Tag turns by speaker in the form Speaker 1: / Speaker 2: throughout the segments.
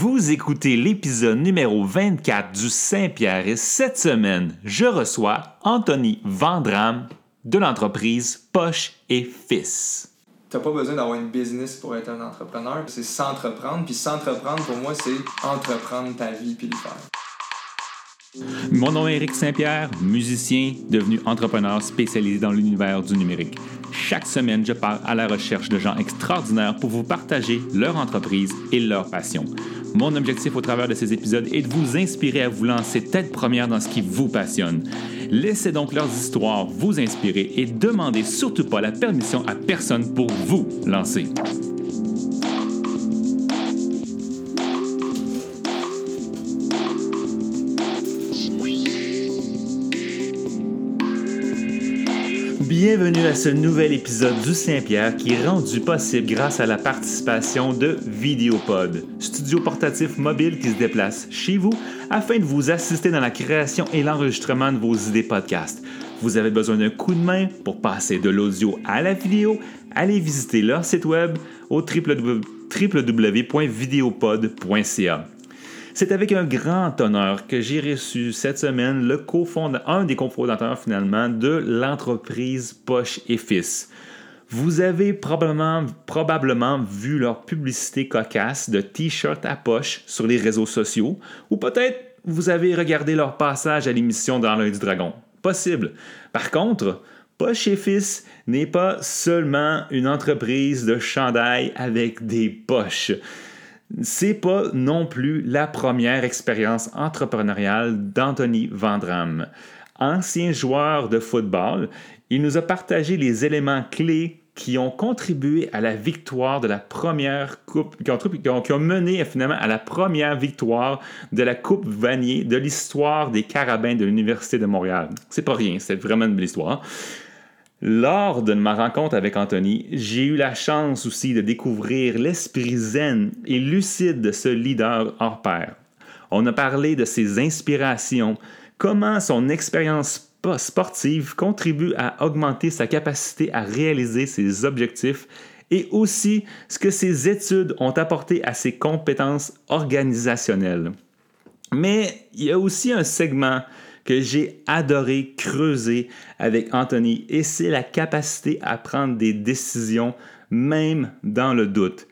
Speaker 1: Vous écoutez l'épisode numéro 24 du Saint-Pierre et cette semaine, je reçois Anthony Vandram de l'entreprise Poche et Fils.
Speaker 2: T'as pas besoin d'avoir une business pour être un entrepreneur, c'est s'entreprendre. Puis s'entreprendre, pour moi, c'est entreprendre ta vie puis le faire.
Speaker 1: Mon nom est Eric Saint-Pierre, musicien devenu entrepreneur spécialisé dans l'univers du numérique. Chaque semaine, je pars à la recherche de gens extraordinaires pour vous partager leur entreprise et leur passion. Mon objectif au travers de ces épisodes est de vous inspirer à vous lancer tête première dans ce qui vous passionne. Laissez donc leurs histoires vous inspirer et demandez surtout pas la permission à personne pour vous lancer. Bienvenue à ce nouvel épisode du Saint-Pierre qui est rendu possible grâce à la participation de Vidéopod, studio portatif mobile qui se déplace chez vous afin de vous assister dans la création et l'enregistrement de vos idées podcast. Vous avez besoin d'un coup de main pour passer de l'audio à la vidéo? Allez visiter leur site web au www.videopod.ca. C'est avec un grand honneur que j'ai reçu cette semaine le un des cofondateurs finalement de l'entreprise Poche et Fils. Vous avez probablement, probablement vu leur publicité cocasse de t-shirts à poche sur les réseaux sociaux, ou peut-être vous avez regardé leur passage à l'émission dans l'œil du dragon. Possible. Par contre, Poche et Fils n'est pas seulement une entreprise de chandail avec des poches. C'est pas non plus la première expérience entrepreneuriale d'Anthony Vandram. Ancien joueur de football, il nous a partagé les éléments clés qui ont contribué à la victoire de la première coupe, qui ont, mené finalement à la première victoire de la Coupe Vanier de l'histoire des Carabins de l'Université de Montréal. C'est pas rien, c'est vraiment une belle histoire. Lors de ma rencontre avec Anthony, j'ai eu la chance aussi de découvrir l'esprit zen et lucide de ce leader hors pair. On a parlé de ses inspirations, comment son expérience sportive contribue à augmenter sa capacité à réaliser ses objectifs et aussi ce que ses études ont apporté à ses compétences organisationnelles. Mais il y a aussi un segment que j'ai adoré creuser avec Anthony et c'est la capacité à prendre des décisions même dans le doute.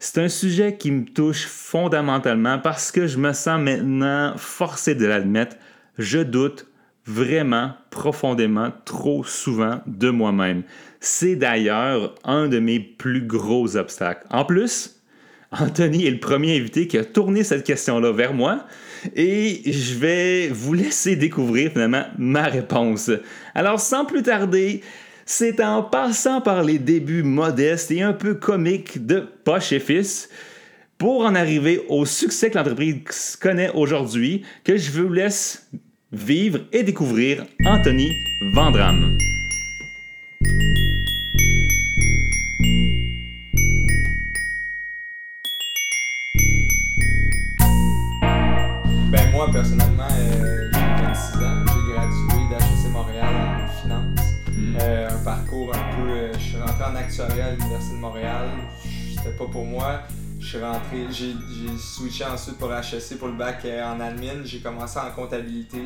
Speaker 1: C'est un sujet qui me touche fondamentalement parce que je me sens maintenant forcé de l'admettre, je doute vraiment profondément trop souvent de moi-même. C'est d'ailleurs un de mes plus gros obstacles. En plus, Anthony est le premier invité qui a tourné cette question-là vers moi et je vais vous laisser découvrir finalement ma réponse. Alors sans plus tarder, c'est en passant par les débuts modestes et un peu comiques de Poche et Fils pour en arriver au succès que l'entreprise connaît aujourd'hui que je vous laisse vivre et découvrir Anthony Vandram.
Speaker 2: Moi, personnellement, euh, j'ai 26 ans. J'ai gradué d'HEC Montréal en finance. Mm. Euh, un parcours un peu. Euh, je suis rentré en actuariat à l'Université de Montréal. C'était pas pour moi. Je suis rentré, j'ai switché ensuite pour HEC pour le bac en admin. J'ai commencé en comptabilité.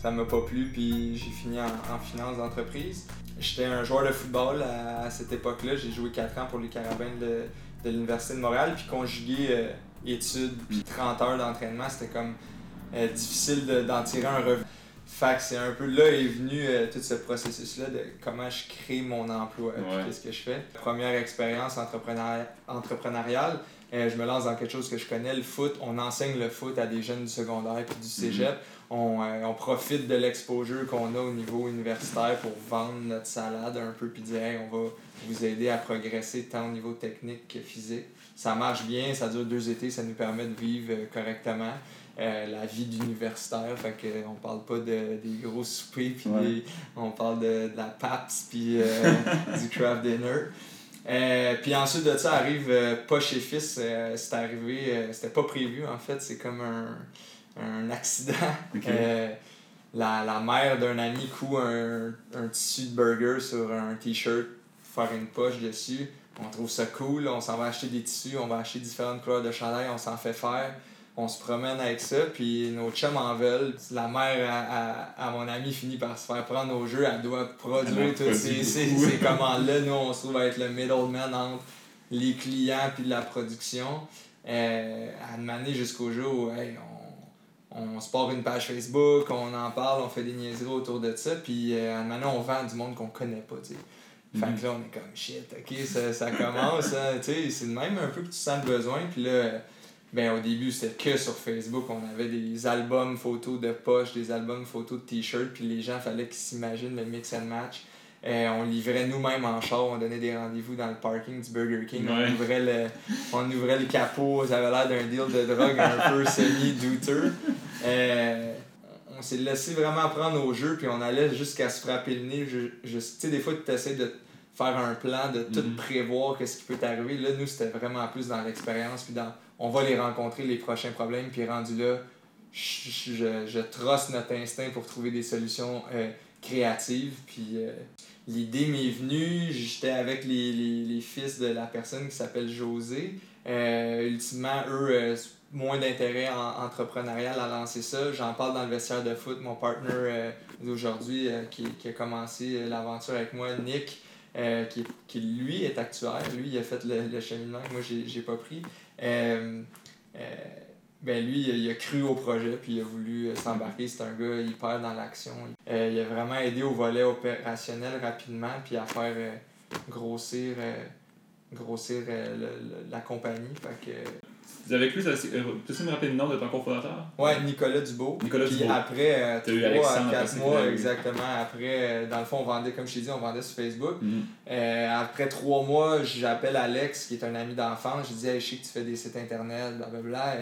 Speaker 2: Ça m'a pas plu, puis j'ai fini en, finance d'entreprise. J'étais un joueur de football à, cette époque-là. J'ai joué 4 ans pour les Carabins de, de l'Université de Montréal. Puis conjuguer études, puis 30 heures d'entraînement, c'était comme euh, difficile d'en tirer un revenu. Fait c'est un peu là est venu euh, tout ce processus-là de comment je crée mon emploi, et qu'est-ce que je fais. Première expérience entrepreneuriale, euh, je me lance dans quelque chose que je connais, le foot. On enseigne le foot à des jeunes du secondaire et du cégep. Mm-hmm. on, on, profite de l'exposure qu'on a au niveau universitaire pour vendre notre salade un peu puis dire on va vous aider à progresser tant au niveau technique que physique. Ça marche bien, ça dure deux étés, ça nous permet de vivre correctement. Euh, la vie d'universitaire. Fait que, on parle pas de, des gros soupers, puis on parle de, de la PAPS, puis euh, du craft dinner. Euh, puis ensuite de ça arrive pas chez Fils, c'est arrivé, c'était pas prévu en fait, c'est comme un, un accident. la, la mère d'un ami coud un, un tissu de burger sur un t-shirt, faire une poche dessus on trouve ça cool, on s'en va acheter des tissus, on va acheter différentes couleurs de chandail, on s'en fait faire. On se promène avec ça, puis nos chums en veulent. La mère à, à, mon ami finit par se faire prendre au jeu, elle doit produire toutes ces, ces, ces commandes-là. Nous, on se trouve à être le middleman entre les clients puis la production. Euh, à demander jusqu'au jour où on, on se part une page Facebook, on en parle, on fait des niaiseries autour de ça, puis euh, maintenant on vend du monde qu'on connaît pas. T'sais. Fait que là, on est comme shit, ok, ça, ça commence, hein, tu sais, c'est même un peu que tu sens le besoin, puis là, ben au début, c'était que sur Facebook, on avait des albums photos de poche, des albums photos de t-shirts, puis les gens, fallait qu'ils s'imaginent le mix and match. Euh, on livrait nous-mêmes en char, on donnait des rendez-vous dans le parking du Burger King, on, ouvrait le, on ouvrait le capot, ça avait l'air d'un deal de drogue un peu semi-douteux. Euh, on s'est laissé vraiment prendre au jeu, puis on allait jusqu'à se frapper le nez. Je, tu sais, des fois, tu essaies de faire un plan, de tout mhm. prévoir, qu'est-ce qui peut t'arriver. Là, nous, c'était vraiment plus dans l'expérience, puis dans on va les rencontrer, les prochains problèmes, puis rendu là, je, je, je trosse notre instinct pour trouver des solutions euh, créatives, puis euh, l'idée m'est venue, j'étais avec les, les, fils de la personne qui s'appelle José. Euh, ultimement, eux, euh, moins d'intérêt en, entrepreneurial à lancer ça. J'en parle dans le vestiaire de foot. Mon partner d'aujourd'hui qui, qui, a commencé l'aventure avec moi, Nick, qui, qui, lui est actuaire. Lui, il a fait le, le cheminement moi, j'ai pas pris. Ben lui, il a cru au projet puis il a voulu s'embarquer. C'est un gars hyper dans l'action. il a vraiment aidé au volet opérationnel rapidement puis à faire grossir euh, la compagnie.
Speaker 1: Vous avez cru, tu sais me rappeler le nom de ton cofondateur?
Speaker 2: Ouais, Nicolas Dubo.
Speaker 1: Nicolas
Speaker 2: Puis
Speaker 1: Dubo.
Speaker 2: après, euh, eu à 4 mois, exactement, après, euh, dans le fond, on vendait, comme je t'ai dit, on vendait sur Facebook.
Speaker 1: Mhm.
Speaker 2: après trois mois, j'appelle Alex, qui est un ami d'enfance. Je dis, hey, je sais que tu fais des sites internet, blablabla.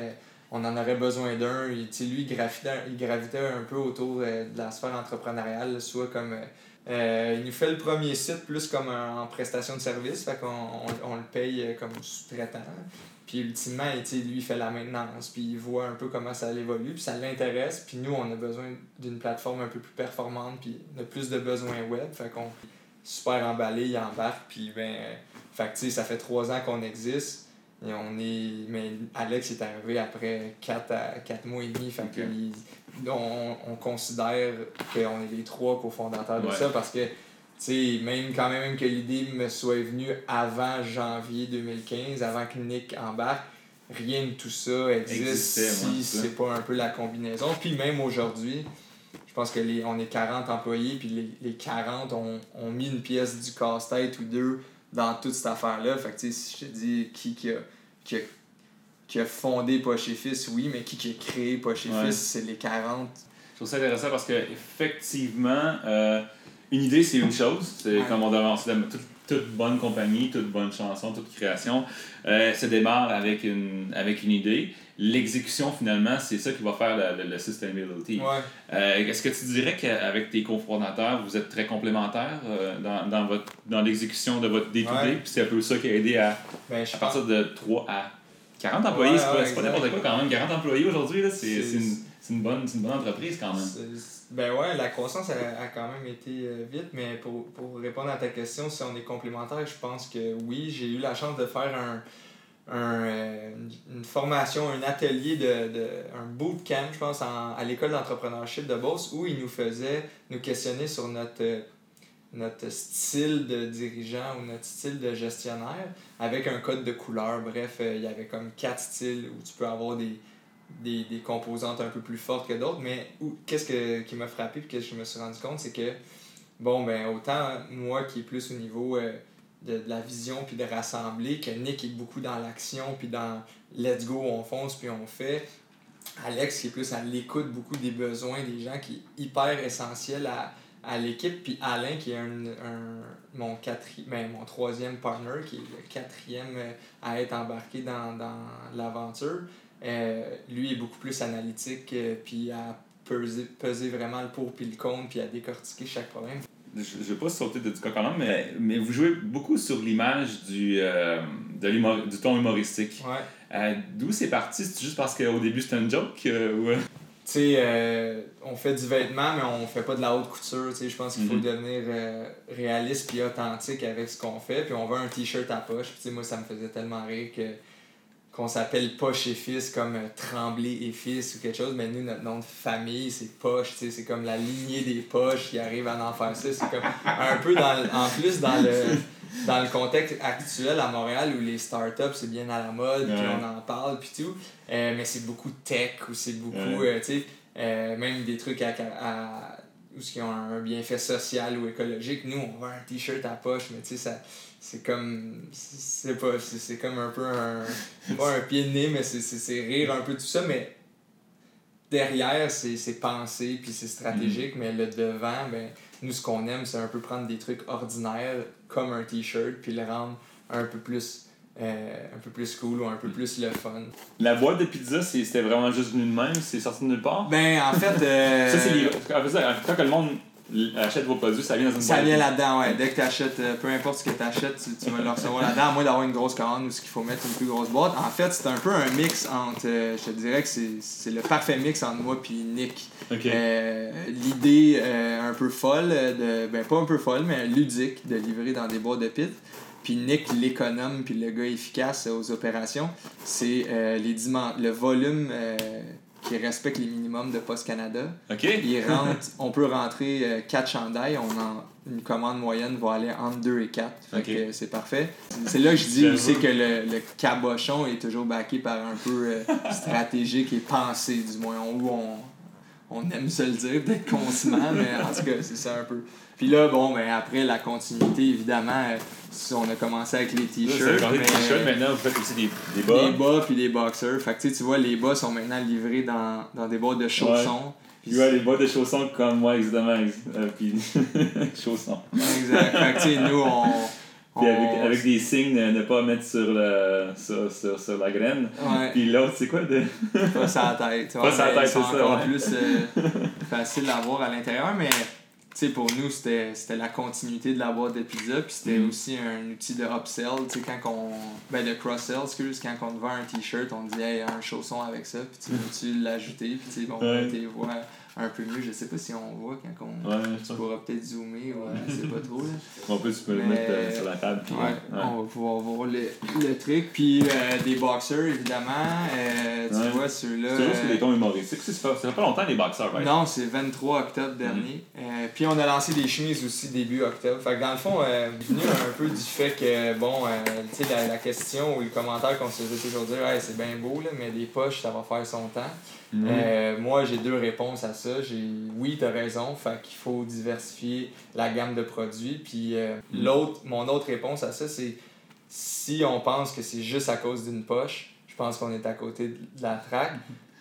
Speaker 2: on en aurait besoin d'un. Lui, il gravitait, il gravitait un peu autour de la sphère entrepreneuriale, soit comme euh, il nous fait le premier site plus comme en prestation de service, fait qu'on on, on le paye euh, comme sous-traitant. Puis ultimement, lui, il fait la maintenance, puis il voit un peu comment ça évolue, puis ça l'intéresse. Puis nous, on a besoin d'une plateforme un peu plus performante, puis on a plus de besoins web. Fait qu'on super emballé, il embarque, puis ben, fait que, ça fait trois ans qu'on existe. Et on est. Mais Alex est arrivé après 4 à 4 mois et demi. Fait que on, on considère qu'on est les trois cofondateurs de ça parce que sais, même quand même que l'idée me soit venue avant janvier 2015, avant que Nick embarque, rien de tout ça existe si c'est pas un peu la combinaison. Puis même aujourd'hui, je pense que les, on est 40 employés, puis les, les 40 ont, ont mis une pièce du casse-tête ou deux dans toute cette affaire-là. Fait que si je te dis qui, qui, a, qui a qui a fondé Poche et Fils, oui, mais qui, qui a créé Poche et Fils, c'est les 40.
Speaker 1: Je trouve ça intéressant parce que effectivement, euh, une idée, c'est une chose. C'est comme on devrait toute, toute, bonne compagnie, toute bonne chanson, toute création euh, se démarre avec une, avec une idée. L'exécution, finalement, c'est ça qui va faire le, le, sustainability. Euh, est-ce que tu dirais qu'avec tes cofondateurs, vous êtes très complémentaires dans, dans, votre, dans l'exécution de votre day-to-day? Puis c'est un peu ça qui a aidé à,
Speaker 2: ben,
Speaker 1: à partir de 3 à 40 employés, c'est pas, n'importe quoi quand même. 40 employés aujourd'hui, c'est une, une, bonne, une bonne entreprise quand même.
Speaker 2: Ben ouais, la croissance a, a quand même été euh, vite, mais pour, pour, répondre à ta question, si on est complémentaire, je pense que oui, j'ai eu la chance de faire un, un, euh, une formation, un atelier, de, de, un bootcamp, je pense, en, à l'école d'entrepreneurship de Beauce, où ils nous faisaient nous questionner sur notre notre style de dirigeant ou notre style de gestionnaire avec un code de couleur. Bref, euh, il y avait comme quatre styles où tu peux avoir des, des, des composantes un peu plus fortes que d'autres. Mais qu'est-ce que, qui m'a frappé et que je me suis rendu compte, c'est que, bon, ben autant moi qui est plus au niveau euh, de, la vision puis de rassembler, que Nick est beaucoup dans l'action puis dans let's go, on fonce puis on fait. Alex qui est plus à l'écoute beaucoup des besoins des gens qui est hyper essentiel à à l'équipe. Puis Alain, qui est un, un mon, quatrième, ben, mon troisième partner, qui est le quatrième euh, à être embarqué dans, dans l'aventure, euh, lui est beaucoup plus analytique, euh, puis à peser, peser vraiment le pour puis le contre, puis à décortiquer chaque problème.
Speaker 1: Je ne vais pas sauter de du coq mais, mais vous jouez beaucoup sur l'image du, de du ton humoristique.
Speaker 2: Ouais.
Speaker 1: D'où c'est parti? C'est juste parce qu'au début c'était une joke? ou...
Speaker 2: sais, euh, on fait du vêtement, mais on fait pas de la haute couture. Tu sais, je pense qu'il faut
Speaker 1: Mhm.
Speaker 2: devenir euh, réaliste puis authentique avec ce qu'on fait. Puis on veut un t-shirt à poche. Puis tu sais, moi, ça me faisait tellement rire que qu'on s'appelle Poche et Fils comme euh, Tremblay et Fils ou quelque chose. Mais nous, notre nom de famille, c'est Poche. Tu sais, c'est comme la lignée des poches qui arrive à en faire ça. C'est comme un peu dans en plus dans le dans le contexte actuel à Montréal où les startups c'est bien à la mode puis on en parle puis tout. Euh, mais c'est beaucoup tech ou c'est beaucoup euh, tu sais euh, même des trucs à, à ou ce qui ont un bienfait social ou écologique. Nous on veut un t-shirt à poche mais tu sais ça c'est comme c'est pas c'est comme un peu un pas un pied de nez mais c'est rire un peu tout ça mais derrière c'est c'est pensé puis c'est stratégique mais le devant ben nous ce qu'on aime c'est un peu prendre des trucs ordinaires comme un t-shirt puis le rendre un peu plus euh, un peu plus cool ou un peu plus le fun
Speaker 1: La boîte de pizza, c'était vraiment juste venu de même, c'est sorti de nulle part?
Speaker 2: ben en fait euh,
Speaker 1: Ça, c'est les. en fait, ça, Quand le monde achète vos produits, ça vient dans une
Speaker 2: Ça
Speaker 1: boîte.
Speaker 2: vient là-dedans, ouais. Dès que tu achètes, peu importe ce que tu achètes, tu, tu vas le recevoir là-dedans, à moins d'avoir une grosse commande ou ce qu'il faut mettre une plus grosse boîte. En fait, c'est un peu un mix entre. euh, je te dirais que c'est le parfait mix entre moi et Nick. Euh, L'idée euh, un peu folle, euh, de, ben pas un peu folle, mais ludique, de livrer dans des boîtes de pit. Puis Nick, l'économe, puis le gars efficace aux opérations, c'est euh, les le volume euh, qui respecte les minimums de Post Canada.
Speaker 1: Ok.
Speaker 2: Il rentre, on peut rentrer 4 chandails, on en, une commande moyenne va aller entre 2 et 4. Fait
Speaker 1: Ok.
Speaker 2: que c'est parfait. C'est là que je dis aussi que le, le cabochon est toujours backé par un peu euh, stratégique et pensé, du moins, on, on aime se le dire, peut-être mais en tout cas, c'est ça un peu. Puis là, bon, ben après, la continuité, évidemment, euh, si on a commencé avec les
Speaker 1: Là,
Speaker 2: t-shirts.
Speaker 1: ça a changé de
Speaker 2: mais-
Speaker 1: t-shirt, maintenant vous faites aussi des, des bas.
Speaker 2: des bas puis des boxers. Fait que tu sais, tu vois, les bas sont maintenant livrés dans, dans des boîtes de chaussons. Puis
Speaker 1: ouais, les boîtes de chaussons comme moi, exactement. Euh, puis chaussons.
Speaker 2: Exact. Fait que, tu sais, nous, on.
Speaker 1: Puis avec, avec des signes de ne pas mettre sur, le, sur, sur, sur la graine.
Speaker 2: Ouais,
Speaker 1: Puis l'autre, c'est quoi de.
Speaker 2: pas sa tête.
Speaker 1: Pas sa
Speaker 2: mais
Speaker 1: tête, c'est ça,
Speaker 2: encore
Speaker 1: ouais.
Speaker 2: plus euh, facile à voir à l'intérieur, mais. Tu sais, pour nous, c'était la continuité de la boîte de pizza, puis c'était
Speaker 1: Mm.
Speaker 2: aussi un outil de upsell, tu sais, quand on... Ben, de cross-sell, excuse, quand on te vend un t-shirt, on te dit, hey, un chausson avec ça, puis tu veux-tu l'ajouter, puis tu sais, bon,
Speaker 1: Ouais.
Speaker 2: tu vois un peu mieux, je sais pas si on voit quand on...
Speaker 1: Ouais,
Speaker 2: Tu pourras peut-être zoomer, ou je sais pas trop, là.
Speaker 1: En plus, tu peux le mettre euh, sur la table. Puis,
Speaker 2: Ouais,
Speaker 1: ouais.
Speaker 2: on va pouvoir voir le, le truc. Puis euh, des boxers, évidemment. Euh, tu
Speaker 1: Ouais.
Speaker 2: vois, ceux-là.
Speaker 1: C'est juste des tons humoristiques. Ça fait pas longtemps les boxeurs, right?
Speaker 2: Non, c'est 23 octobre dernier. Euh, puis on a lancé des chemises aussi début octobre. Fait que dans le fond, euh, venu un peu du fait que, bon, euh, tu sais, la, la question ou le commentaire qu'on se faisait toujours dire, hey, c'est bien beau, là, mais des poches, ça va faire son temps.
Speaker 1: Mhm.
Speaker 2: Euh, moi, j'ai deux réponses à ça. J'ai oui, t'as raison, fait qu'il faut diversifier la gamme de produits. Puis euh,
Speaker 1: Mm.
Speaker 2: l'autre, mon autre réponse à ça, c'est si on pense que c'est juste à cause d'une poche, je pense qu'on est à côté de la traque.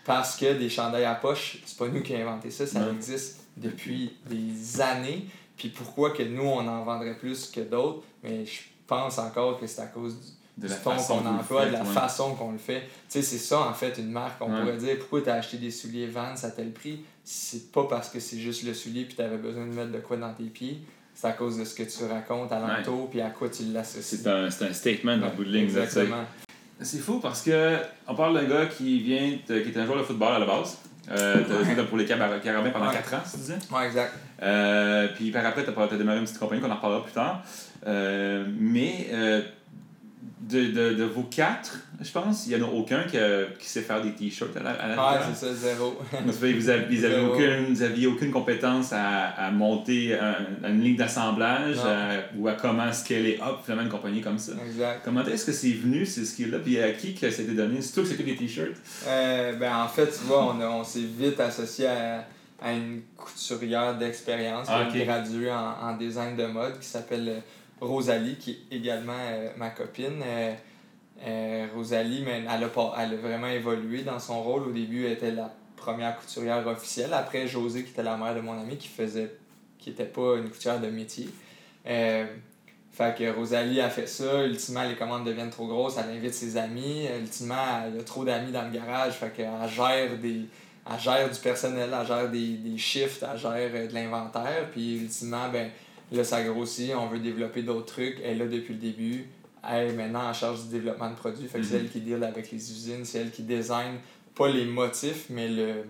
Speaker 2: Parce que des chandails à poche, c'est pas nous qui avons inventé ça, ça existe depuis des années. Puis pourquoi que nous, on en vendrait plus que d'autres, mais je pense encore que c'est à cause du,
Speaker 1: De
Speaker 2: du
Speaker 1: la
Speaker 2: ton
Speaker 1: façon
Speaker 2: qu'on emploie, de la
Speaker 1: ouais.
Speaker 2: façon qu'on le fait. Tu sais, c'est ça, en fait, une marque. On
Speaker 1: Ouais.
Speaker 2: pourrait dire, pourquoi tu as acheté des souliers Vans à tel prix? C'est pas parce que c'est juste le soulier puis tu avais besoin de mettre de quoi dans tes pieds. C'est à cause de ce que tu racontes alentour puis à quoi tu l'associes.
Speaker 1: C'est un, c'est un statement dans le bout de ligne.
Speaker 2: Exactement.
Speaker 1: C'est fou parce que on parle d'un gars qui vient de- qui était un joueur de football à la base. Euh, t'as pour les Carab- Carabins pendant
Speaker 2: Ouais.
Speaker 1: 4 ans, tu disais?
Speaker 2: Ouais, exact.
Speaker 1: Euh, puis par après, tu as, démarré une petite compagnie qu'on en reparlera plus tard. Euh, mais euh, de, de, de vos quatre, je pense, il n'y en a aucun qui, a- qui sait faire des t-shirts à la, à la différence.
Speaker 2: c'est ça, zéro.
Speaker 1: Vous avez, vous avez, vous avez
Speaker 2: Zéro.
Speaker 1: aucune, aucune compétence à, à monter un- une ligne d'assemblage à- ou à comment scaler up finalement une compagnie comme ça.
Speaker 2: exact.
Speaker 1: Comment est-ce que c'est venu, ces skills-là, puis à qui que ça a été donné? C'est toi que c'était des t-shirts?
Speaker 2: Euh, ben, en fait, tu vois, on, a- on s'est vite associé à, à une couturière d'expérience
Speaker 1: Ah,
Speaker 2: qui est
Speaker 1: ok.
Speaker 2: graduée en, en design de mode qui s'appelle euh, Rosalie, qui est également euh, ma copine. Euh, euh, Rosalie, mais elle a, pas, elle a vraiment évolué dans son rôle. Au début, elle était la première couturière officielle. Après, José, qui était la mère de mon ami, qui faisait qui était pas une couturière de métier. Euh, Rosalie a fait ça. Ultimement, les commandes deviennent trop grosses. Elle invite ses amis. Ultimement, elle a trop d'amis dans le garage. Fait qu'elle gère des. Elle gère du personnel, elle gère des, des shifts, elle gère de l'inventaire. Puis ultimement, ben, là, ça grossit. On veut développer d'autres trucs. Elle est là depuis le début. Elle est maintenant en charge du développement de produits. Fait que c'est
Speaker 1: Mhm.
Speaker 2: elle qui deal avec les usines. C'est elle qui design, pas les motifs, mais le,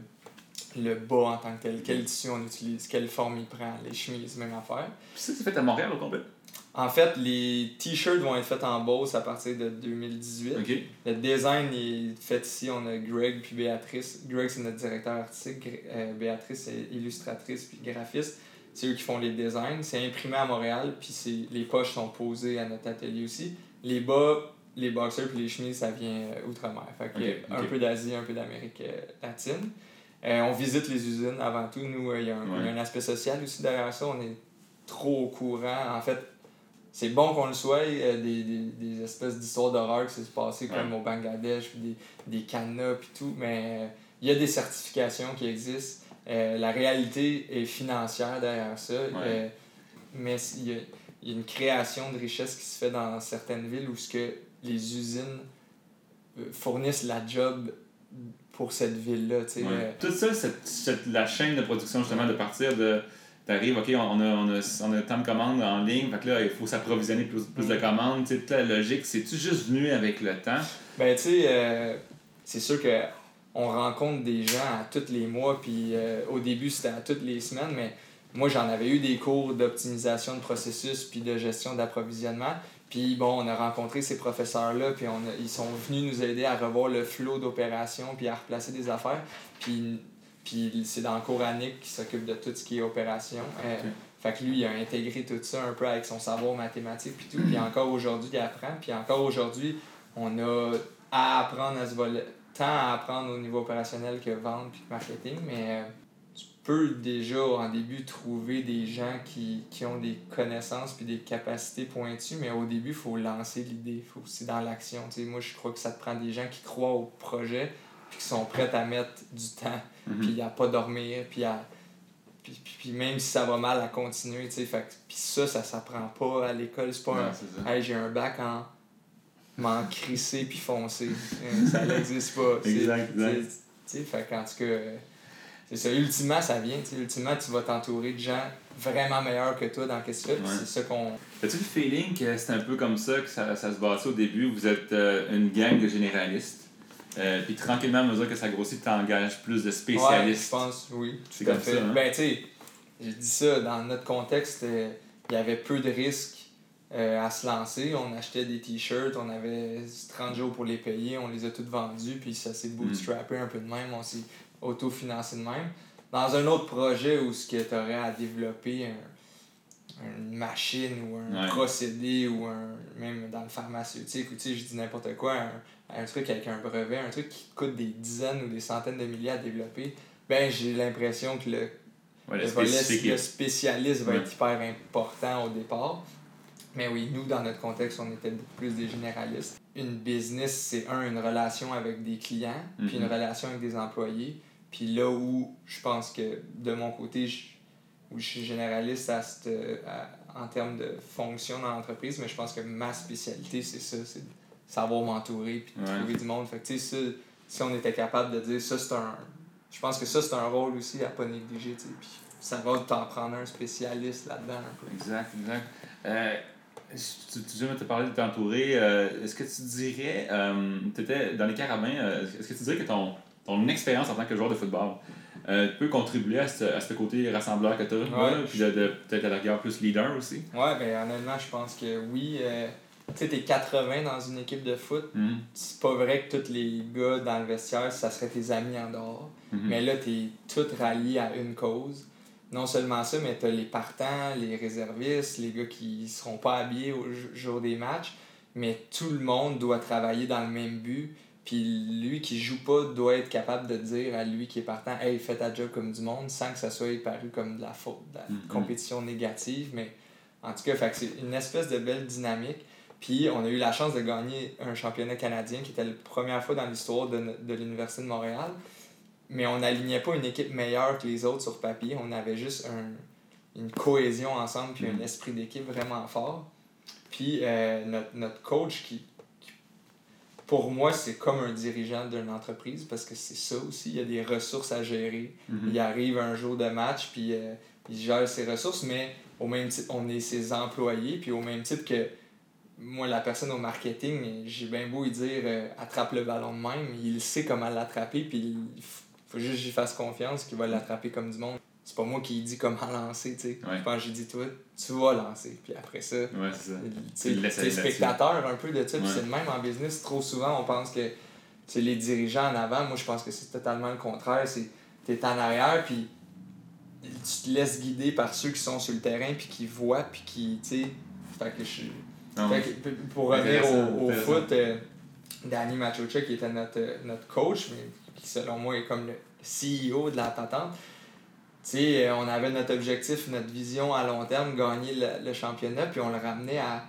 Speaker 2: le bas en tant que tel, quel tissu on utilise, quelle forme il prend, les chemises, même affaire.
Speaker 1: Puis ça, c'est fait à Montréal au complet?
Speaker 2: En fait, les t-shirts vont être faits en Beauce à partir de 2018.
Speaker 1: OK.
Speaker 2: Le design est fait ici. On a Greg puis Béatrice. Greg, c'est notre directeur artistique. Euh, Béatrice, c'est illustratrice puis graphiste. C'est eux qui font les designs. C'est imprimé à Montréal, puis les poches sont posées à notre atelier aussi. Les bas, les boxers puis les chemises, ça vient euh, outre-mer. Fait que, euh, un peu d'Asie, un peu d'Amérique euh, latine. Euh, on visite les usines avant tout. Nous, il y, a un- il y a un aspect social aussi derrière ça. On est trop au courant. En fait, c'est bon qu'on le soit, euh, des, des, des espèces d'histoires d'horreur qui s'est passé comme au Bangladesh, puis des, des cadenas, puis tout, mais euh, il y a des certifications qui existent. Euh, la réalité est financière derrière ça, euh, mais il y, a, il y a une création de richesse qui se fait dans certaines villes où ce que les usines euh, fournissent la job pour cette ville-là.
Speaker 1: Ouais. Tout ça, cette, cette- la chaîne de production, justement, de partir de. T'arrives, OK, on a, on, a, on a tant de commandes en ligne, fait que là, il faut s'approvisionner plus, plus de
Speaker 2: Mm.
Speaker 1: commandes. Toute la logique, c'est-tu juste venu avec le temps?
Speaker 2: Ben, tu sais, euh, c'est sûr que on rencontre des gens à tous les mois, puis euh, au début, c'était à toutes les semaines, mais moi, j'en avais eu des cours d'optimisation de processus, puis de gestion d'approvisionnement. Puis bon, on a rencontré ces professeurs-là, puis on a- ils sont venus nous aider à revoir le flot d'opérations, puis à replacer des affaires. Puis, puis c'est dans le cours Annick qui s'occupe de tout ce qui est opération. Euh,
Speaker 1: Ok.
Speaker 2: Fait que lui, il a intégré tout ça un peu avec son savoir mathématique, puis tout. Puis encore aujourd'hui, il apprend. Puis encore aujourd'hui, on a à apprendre à se voler, tant à apprendre au niveau opérationnel que vente puis marketing, mais euh, tu peux déjà en début trouver des gens qui, qui ont des connaissances puis des capacités pointues, mais au début, il faut lancer l'idée, faut c'est dans l'action. Tu sais, moi, je crois que ça te prend des gens qui croient au projet puis qui sont prêts à mettre du temps,
Speaker 1: Mhm.
Speaker 2: puis à pas dormir, puis à puis, puis, puis même si ça va mal à continuer, tu sais, fait puis ça, ça s'apprend pas à l'école, c'est pas
Speaker 1: Ouais,
Speaker 2: un. Hey, j'ai un bac en m'en crisser puis foncer. Euh, ça n'existe pas.
Speaker 1: Exact,
Speaker 2: Tu sais, qu'en tout cas, euh, c'est ça. Ultimement, ça vient. tu sais. Ultimement, tu vas t'entourer de gens vraiment meilleurs que toi dans ce que tu fais. puis
Speaker 1: Ouais.
Speaker 2: C'est ça qu'on.
Speaker 1: As-tu le feeling que c'est un peu comme ça que ça, ça se bâtit au début? Vous êtes euh, une gang de généralistes. Euh, puis tranquillement, à mesure que ça grossit, tu engages plus de
Speaker 2: Ouais, je
Speaker 1: spécialistes.
Speaker 2: pense, oui.
Speaker 1: C'est comme
Speaker 2: fait.
Speaker 1: ça, hein?
Speaker 2: Ben, tu sais, j'ai dit ça, dans notre contexte, euh, il y avait peu de risques euh, à se lancer. On achetait des t-shirts, on avait 30 jours pour les payer, on les a toutes vendus, puis ça s'est bootstrappé un peu de même, on s'est autofinancé de même. Dans un autre projet où ce que tu aurais à développer un- une machine ou un
Speaker 1: Ouais.
Speaker 2: procédé ou un même dans le pharmaceutique ou tu sais je dis n'importe quoi un, un truc avec un brevet un truc qui coûte des dizaines ou des centaines de milliers à développer ben j'ai l'impression que le,
Speaker 1: Ouais,
Speaker 2: le
Speaker 1: le
Speaker 2: volet- le spécialiste va
Speaker 1: Ouais.
Speaker 2: être hyper important au départ. Mais oui, nous, dans notre contexte, on était beaucoup plus des généralistes. Une business, c'est un, une relation avec des clients, puis une relation avec des employés. Puis là où je pense que, de mon côté, je, où je suis généraliste à cette- à- en termes de fonction dans l'entreprise, mais je pense que ma spécialité, c'est ça, c'est de savoir m'entourer, puis de
Speaker 1: Ouais.
Speaker 2: trouver du monde. Fait que, tu sais, ça, si on était capable de dire ça, c'est un... Je pense que ça, c'est un rôle aussi à pas négliger, tu sais. Puis ça va t'en prendre un spécialiste là-dedans.
Speaker 1: Exact, exact. Euh, tu, tu viens de te parler de t'entourer. euh, est-ce que tu dirais, euh, tu étais dans les carabins, euh, est-ce que tu dirais que ton, ton expérience en tant que joueur de football peut contribuer à ce, à ce côté rassembleur que tu as, puis de, de- peut-être à la rigueur plus leader aussi?
Speaker 2: Ouais, ben honnêtement, je pense que oui. tu sais, t'es 80 dans une équipe de foot.
Speaker 1: Mhm.
Speaker 2: C'est pas vrai que tous les gars dans le vestiaire, ça serait tes amis en dehors.
Speaker 1: Mhm.
Speaker 2: Mais là, t'es tous ralliés à une cause. Non seulement ça, mais t'as les partants, les réservistes, les gars qui seront pas habillés au jour- des matchs. Mais tout le monde doit travailler dans le même but. Puis lui qui joue pas doit être capable de dire à lui qui est partant Hey, fais ta job comme du monde sans que ça soit paru comme de la faute, de la
Speaker 1: Mhm.
Speaker 2: compétition négative. Mais en tout cas, c'est une espèce de belle dynamique. Puis on a eu la chance de gagner un championnat canadien qui était la première fois dans l'histoire de, de l'Université de Montréal. Mais on n'alignait pas une équipe meilleure que les autres sur papier. On avait juste un, une cohésion ensemble puis un
Speaker 1: Mhm.
Speaker 2: esprit d'équipe vraiment fort. Puis euh, notre, notre coach qui, qui- pour moi, c'est comme un dirigeant d'une entreprise parce que c'est ça aussi. Il y a des ressources à gérer.
Speaker 1: Mhm.
Speaker 2: Il arrive un jour de match, puis euh, il gère ses ressources, mais au même titre, on est ses employés, puis au même titre que moi, la personne au marketing, j'ai bien beau lui dire euh, attrape le ballon de même, il sait comment l'attraper, puis il faut juste que j'y fasse confiance qu'il va l'attraper comme du monde. C'est pas moi qui dis comment lancer, tu sais.
Speaker 1: Ouais.
Speaker 2: Je pense que j'ai dit, toi, tu vas lancer. Puis après ça,
Speaker 1: Ouais, c'est le
Speaker 2: spectateur un peu de ça. Puis c'est le même en business. Trop souvent, on pense que c'est les dirigeants en avant. Moi, je pense que c'est totalement le contraire. C'est t'es en arrière, puis tu te laisses guider par ceux qui sont sur le terrain, puis qui voient, puis qui, tu sais. Fait que je
Speaker 1: Ah
Speaker 2: fait que, pour revenir au, foot, euh, Danny Machocha, qui était notre, euh, notre coach, mais qui selon moi est comme le CEO de la patente, tu sais, euh, on avait notre objectif, notre vision à long terme, gagner le, le championnat, puis on le ramenait à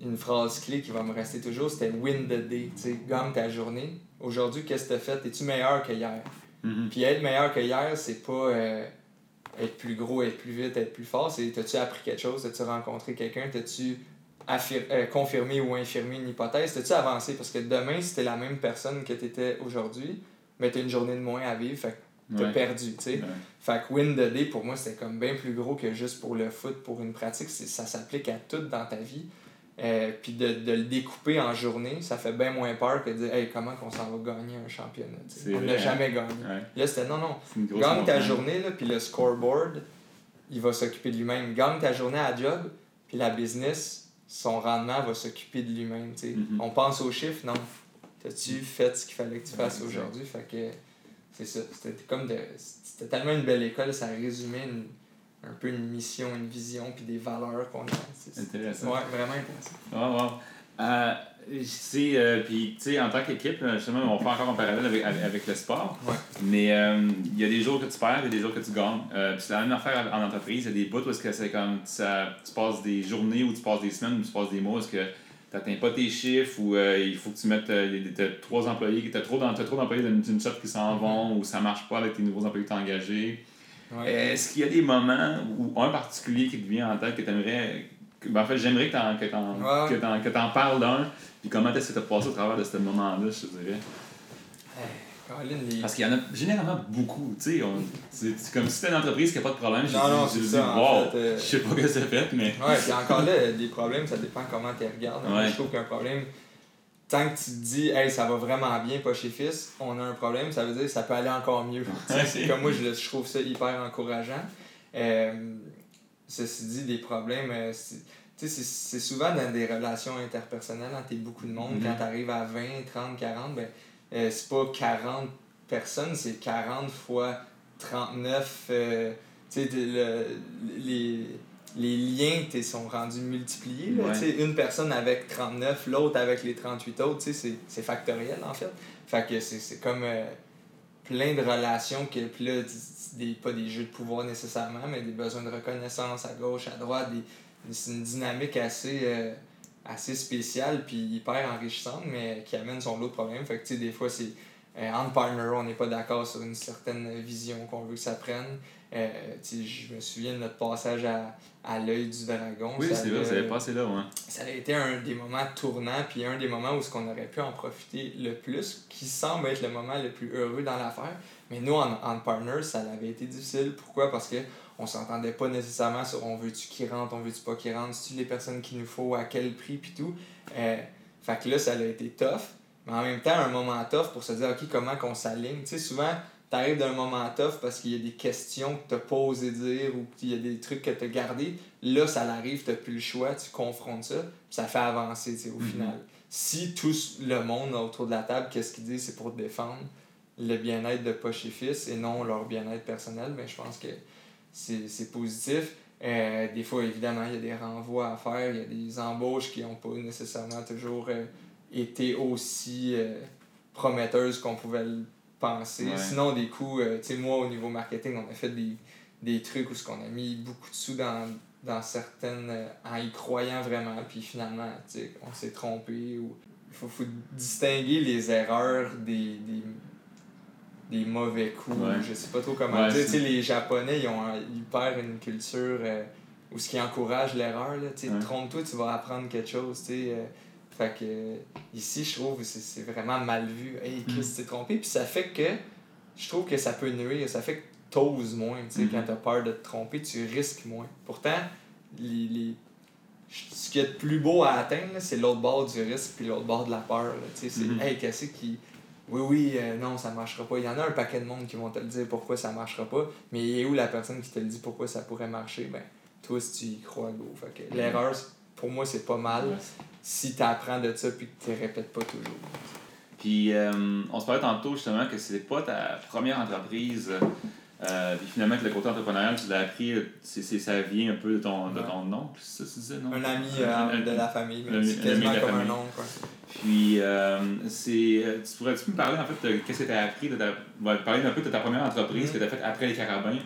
Speaker 2: une phrase clé qui va me rester toujours, c'était win the day, tu sais, gagne ta journée. Aujourd'hui, qu'est-ce que tu fait? Es-tu meilleur que hier?
Speaker 1: Mhm.
Speaker 2: Puis être meilleur que hier, c'est pas euh, être plus gros, être plus vite, être plus fort. C'est t'as-tu appris quelque chose, t'as-tu rencontré quelqu'un, t'as-tu affir- euh, confirmé ou infirmé une hypothèse, t'as-tu avancé? Parce que demain, si t'es la même personne que t'étais aujourd'hui, mais t'as une journée de moins à vivre, fait que t'as
Speaker 1: Ouais.
Speaker 2: perdu, tu sais.
Speaker 1: Ouais.
Speaker 2: Fait que win the day, pour moi, c'était comme bien plus gros que juste pour le foot, pour une pratique. Ça s'applique à tout dans ta vie. Euh, puis de, de le découper en journée, ça fait bien moins peur que de dire hey, comment qu'on s'en va gagner un championnat. On n'a jamais gagné.
Speaker 1: Ouais.
Speaker 2: Là, c'était non, non. Gagne ta journée, là, puis le scoreboard, il va s'occuper de lui-même. Gagne ta journée à job, puis la business, son rendement va s'occuper de lui-même.
Speaker 1: Mhm.
Speaker 2: On pense aux chiffres, non? T'as-tu fait ce qu'il fallait que tu fasses
Speaker 1: Ouais,
Speaker 2: aujourd'hui? Fait que c'est ça. C'était comme de. C'était tellement une belle école, ça résumait une- un peu une mission, une vision, puis des valeurs qu'on a. C'est-
Speaker 1: Intéressant.
Speaker 2: Ouais, vraiment intéressant.
Speaker 1: Wow, wow. Euh, c'est, euh, puis, tu sais, en tant qu'équipe, là, justement, on fait encore un parallèle avec, avec, le sport.
Speaker 2: Ouais.
Speaker 1: Mais euh, il y a des jours que tu perds et des jours que tu gagnes. Euh, puis c'est la même affaire en entreprise. Il y a des bouts où est-ce que c'est comme ça, tu passes des journées ou tu passes des semaines ou tu passes des mois où est-ce que tu n'atteins pas tes chiffres ou euh, il faut que tu mettes euh, t'as trois employés, tu as trop, t'as trop d'employés d'une shop qui s'en vont ou ça marche pas avec tes nouveaux employés que tu as engagés.
Speaker 2: Ouais.
Speaker 1: Est-ce qu'il y a des moments ou un particulier qui te vient en tête que tu aimerais. Ben, en fait, j'aimerais que tu en, que t'en,
Speaker 2: Ouais.
Speaker 1: que t'en, que parles d'un. Puis comment est-ce que tu as passé au travers de ce moment-là, je te dirais? Parce qu'il y en a généralement beaucoup. tu sais, on- C'est comme si c'était une entreprise qui n'a pas de problème. J'ai
Speaker 2: Non,
Speaker 1: dit-
Speaker 2: non,
Speaker 1: j'ai
Speaker 2: c'est
Speaker 1: dit,
Speaker 2: ça, en
Speaker 1: wow,
Speaker 2: fait, euh,
Speaker 1: je sais pas ce que ça fait, mais.
Speaker 2: Ouais, puis encore là, des problèmes, ça dépend comment tu les regardes.
Speaker 1: Ouais.
Speaker 2: Je trouve qu'un problème, tant que tu te dis, hey, ça va vraiment bien, pas chez Fils, on a un problème, ça veut dire que ça peut aller encore mieux. C'est comme moi, je, je trouve ça hyper encourageant. Euh, ceci dit, des problèmes, euh, c'est- tu sais, c'est c'est souvent dans des relations interpersonnelles, quand t'es beaucoup de monde,
Speaker 1: Mhm.
Speaker 2: quand t'arrives à 20, 30, 40, ben, euh, c'est pas 40 personnes, c'est 40 fois 39. euh, tu sais, le- les, les liens sont rendus multipliés. là,
Speaker 1: Ouais.
Speaker 2: Une personne avec 39, l'autre avec les 38 autres, tu sais, c'est factoriel en fait. Fait que c'est comme euh, plein de relations que, puis là, des, pas des jeux de pouvoir nécessairement, mais des besoins de reconnaissance à gauche, à droite, des, c'est une dynamique assez, euh, assez spéciale puis hyper enrichissante, mais qui amène son lot de problèmes. Fait que, tu sais, des fois, c'est euh, en partner, on n'est pas d'accord sur une certaine vision qu'on veut que ça prenne. Euh, je me souviens de notre passage à, à l'œil du dragon.
Speaker 1: Oui,
Speaker 2: Ça
Speaker 1: c'est vrai, ça avait passé là, ouais.
Speaker 2: ça a été un des moments tournants, puis un des moments où ce qu'on aurait pu en profiter le plus, qui semble être le moment le plus heureux dans l'affaire. Mais nous, en, en partner, ça avait été difficile. Pourquoi? Parce que on s'entendait pas nécessairement sur on veut-tu qui rentre, on veut-tu pas qui rentre, c'est-tu les personnes qu'il nous faut, à quel prix, puis tout. Euh, fait que là, ça a été tough. Mais en même temps, un moment tough pour se dire, OK, comment qu'on s'aligne? Tu sais, souvent, t'arrives d'un moment tough parce qu'il y a des questions que t'as pas osé dire ou qu'il y a des trucs que t'as gardés. Là, ça l'arrive, t'as plus le choix, tu confrontes ça, puis ça fait avancer, tu sais, au
Speaker 1: Mhm.
Speaker 2: final. Si tout le monde autour de la table, qu'est-ce qu'ils disent, c'est pour défendre le bien-être de poche et fils et non leur bien-être personnel, mais je pense que c'est positif. Euh, des fois, évidemment, il y a des renvois à faire, il y a des embauches qui n'ont pas nécessairement toujours euh, été aussi euh, prometteuses qu'on pouvait le penser.
Speaker 1: Ouais.
Speaker 2: Sinon, des coups, euh, tu sais, moi, au niveau marketing, on a fait des, des trucs où ce qu'on a mis beaucoup de sous dans, dans certaines... en y croyant vraiment, puis finalement, tu sais, on s'est trompé. Ou... Il faut, faut distinguer les erreurs des, des, des mauvais coups.
Speaker 1: Ouais.
Speaker 2: Je sais pas trop comment
Speaker 1: Ouais,
Speaker 2: dire. Tu sais, les Japonais, ils ont hyper une culture euh, où ce qui encourage l'erreur. là. Tu sais,
Speaker 1: Ouais.
Speaker 2: Trompe-toi, tu vas apprendre quelque chose. tu sais, euh, fait que euh, ici, je trouve que c'est vraiment mal vu. Hey, Chris,
Speaker 1: Mm.
Speaker 2: tu t'es trompé. Puis ça fait que je trouve que ça peut nuire. Ça fait que t'oses moins. tu sais,
Speaker 1: Mhm.
Speaker 2: Quand t'as peur de te tromper, tu risques moins. Pourtant, les, les- ce qui est le plus beau à atteindre, c'est l'autre bord du risque puis l'autre bord de la peur. Tu sais, C'est,
Speaker 1: Mhm.
Speaker 2: hey, qu'est-ce qui. Oui, oui, euh, non, ça marchera pas. Il y en a un paquet de monde qui vont te le dire pourquoi ça marchera pas, mais il est où la personne qui te le dit pourquoi ça pourrait marcher? Ben, toi, si tu y crois, go. Fait que l'erreur, pour moi, c'est pas mal si tu apprends de ça puis que tu répètes pas toujours.
Speaker 1: Puis, euh, on se parlait tantôt justement que c'était pas ta première entreprise. Euh, puis finalement, que le côté entrepreneurial, tu l'as appris, c'est, ça vient un peu de ton, de ton oncle, ça tu disais, non?
Speaker 2: Un ami euh, de la famille, mais c'est quasiment comme un oncle.
Speaker 1: Puis, euh, c'est, tu pourrais-tu me parler en fait de qu'est-ce que tu as appris, de parler un peu de ta première entreprise mm-hmm. que tu as faite après les carabins,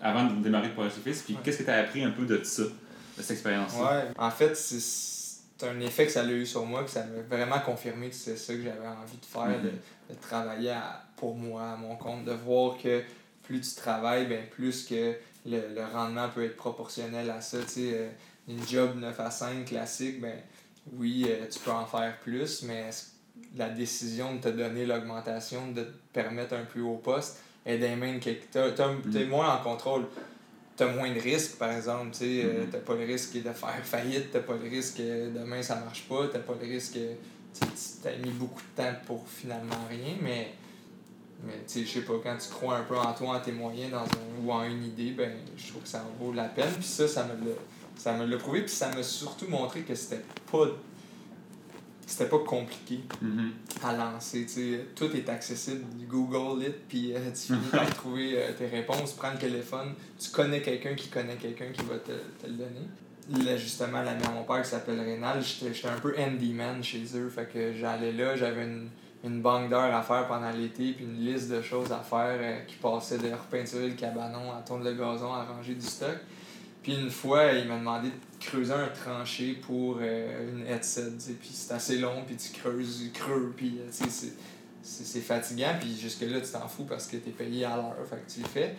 Speaker 1: avant de démarrer le projet Fils, puis qu'est-ce que tu as appris un peu de ça, de cette expérience-là?
Speaker 2: Ouais, en fait, c'est un effet que ça a eu sur moi, que ça m'a vraiment confirmé que c'est ça que j'avais envie de faire, mm-hmm. de, travailler pour moi, à mon compte, de voir que plus tu travailles, ben, plus que le, le rendement peut être proportionnel à ça. Euh, une job 9 à 5 classique, ben, oui, euh, tu peux en faire plus, mais la décision de te donner l'augmentation, de te permettre un plus haut poste, est des mains que tu es mm. moins en contrôle. Tu as moins de risques, par exemple. Tu n'as euh, mm-hmm. pas le risque de faire faillite, tu pas le risque que demain ça marche pas, tu pas le risque que tu as mis beaucoup de temps pour finalement rien, mais mais tu sais, je sais pas, quand tu crois un peu en toi, en tes moyens dans un, ou en une idée, ben je trouve que ça vaut la peine. Puis ça, ça me l'a, ça me l'a prouvé. Puis ça m'a surtout montré que c'était pas c'était pas compliqué
Speaker 1: mm-hmm.
Speaker 2: à lancer. sais Tout est accessible. Google it, puis euh, tu finis par trouver euh, tes réponses. Prends le téléphone. Tu connais quelqu'un qui connaît quelqu'un qui va te, te le donner. Là, justement, l'ami à mon père qui s'appelle Rénal, j'étais un peu handyman chez eux. Fait que j'allais là, j'avais une une banque d'heures à faire pendant l'été, puis une liste de choses à faire euh, qui passait de repeinturer le cabanon, à tourner le gazon, à ranger du stock. Puis une fois, il m'a demandé de creuser un tranché pour euh, une headset, puis c'est assez long, puis tu creuses, creux, puis euh, c'est fatigant, puis jusque-là, tu t'en fous parce que tu es payé à l'heure, fait que tu le fais.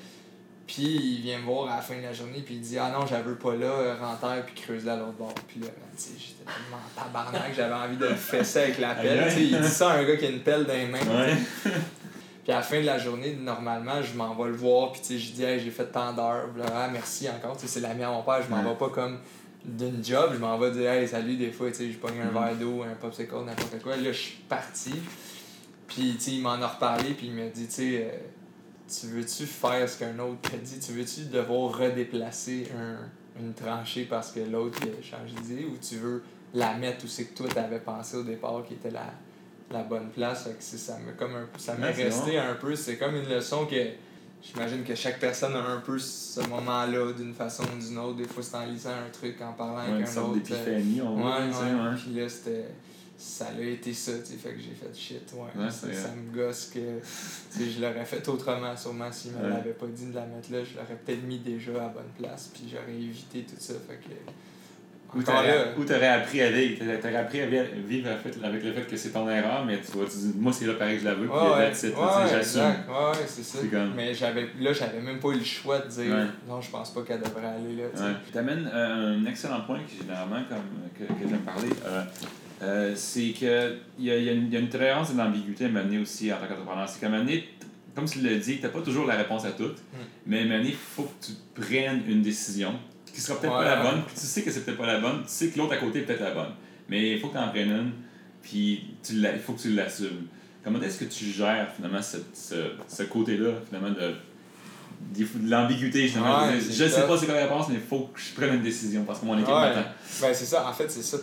Speaker 2: Puis il vient me voir à la fin de la journée, puis il dit Ah non, j'avais pas là, euh, rentre puis creuse à l'autre bord. Puis là, j'étais tellement en tabarnak, j'avais envie de le fesser avec la pelle. il dit ça à un gars qui a une pelle dans les mains. puis à la fin de la journée, normalement, je m'en vais le voir, puis je dis Hey, j'ai fait tant d'heures, ah, merci encore. C'est l'ami à mon père, je m'en vais pas comme d'une job, je m'en vais dire Hey, salut, des fois, j'ai pogné un verre d'eau, un popsicle, n'importe quoi. Là, je suis parti. Puis il m'en a reparlé, puis il m'a dit Tu sais, euh, tu veux-tu faire ce qu'un autre t'a dit? Tu veux-tu devoir redéplacer un, une tranchée parce que l'autre a changé d'idée ou tu veux la mettre où c'est que toi t'avais pensé au départ qui était la, la bonne place? que ça m'a comme un ça m'est resté un peu. C'est comme une leçon que j'imagine que chaque personne a un peu ce moment-là d'une façon ou d'une autre. Des fois c'est en lisant un truc, en parlant avec un autre.
Speaker 1: d'épiphanie, on
Speaker 2: ouais, ouais, Puis là c'était ça a été ça, tu sais, fait que j'ai fait shit, ouais. ça, me gosse que, tu je l'aurais fait autrement, sûrement, s'il me l'avait pas dit de la mettre là, je l'aurais peut-être mis déjà à bonne place, puis j'aurais évité tout ça, fait que...
Speaker 1: Ou t'aurais appris à vivre, t'aurais appris à vivre avec le fait que c'est ton erreur, mais tu vas te dire, moi c'est là pareil que je la veux, puis
Speaker 2: ouais, ouais, j'assume. Ouais, c'est ça. Mais j'avais, là, j'avais même pas eu le choix de dire, non, je pense pas qu'elle devrait aller là.
Speaker 1: Tu t'amènes euh, un excellent point que généralement, comme, que, que j'aime parler. Euh, euh, c'est qu'il y a, y, a une, y a une tolérance et l'ambiguïté à mener aussi en tant qu'entrepreneur. C'est qu'à mener, comme tu l'as dit, tu n'as pas toujours la réponse à tout, mm. mais à mener, il faut que tu prennes une décision qui sera peut-être pas la bonne, puis tu sais que c'est peut-être pas la bonne, tu sais que l'autre à côté est peut-être la bonne. Mais il faut que tu en prennes une, puis il faut que tu l'assumes. Comment est-ce que tu gères finalement ce, ce côté-là, finalement, de de l'ambiguïté justement. je ne sais pas c'est quoi la réponse, mais il faut que je prenne une décision parce que mon équipe m'attend.
Speaker 2: Ben, c'est ça, en fait, c'est ça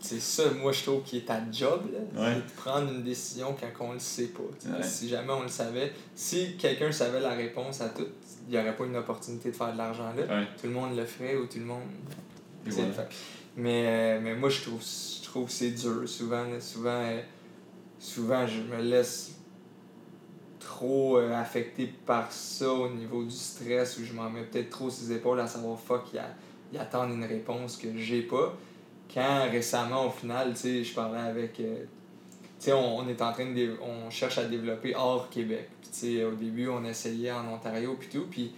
Speaker 2: c'est ça, moi, je trouve, qui est ta job, là. de prendre une décision quand on le sait pas. Si jamais on le savait, si quelqu'un savait la réponse à tout, il n'y aurait pas une opportunité de faire de l'argent là. Tout le monde le ferait ou tout le monde. Mais, euh, mais moi, je trouve, je trouve c'est dur. Souvent, souvent, euh, souvent, je me laisse trop euh, affecté par ça au niveau du stress où je m'en mets peut-être trop sur les épaules à savoir fuck, il attend une réponse que j'ai pas quand récemment, au final, tu sais, je parlais avec. Euh, tu sais, on, on, est en train de. On cherche à développer hors Québec. Puis, tu sais, au début, on essayait en Ontario, puis tout. Puis,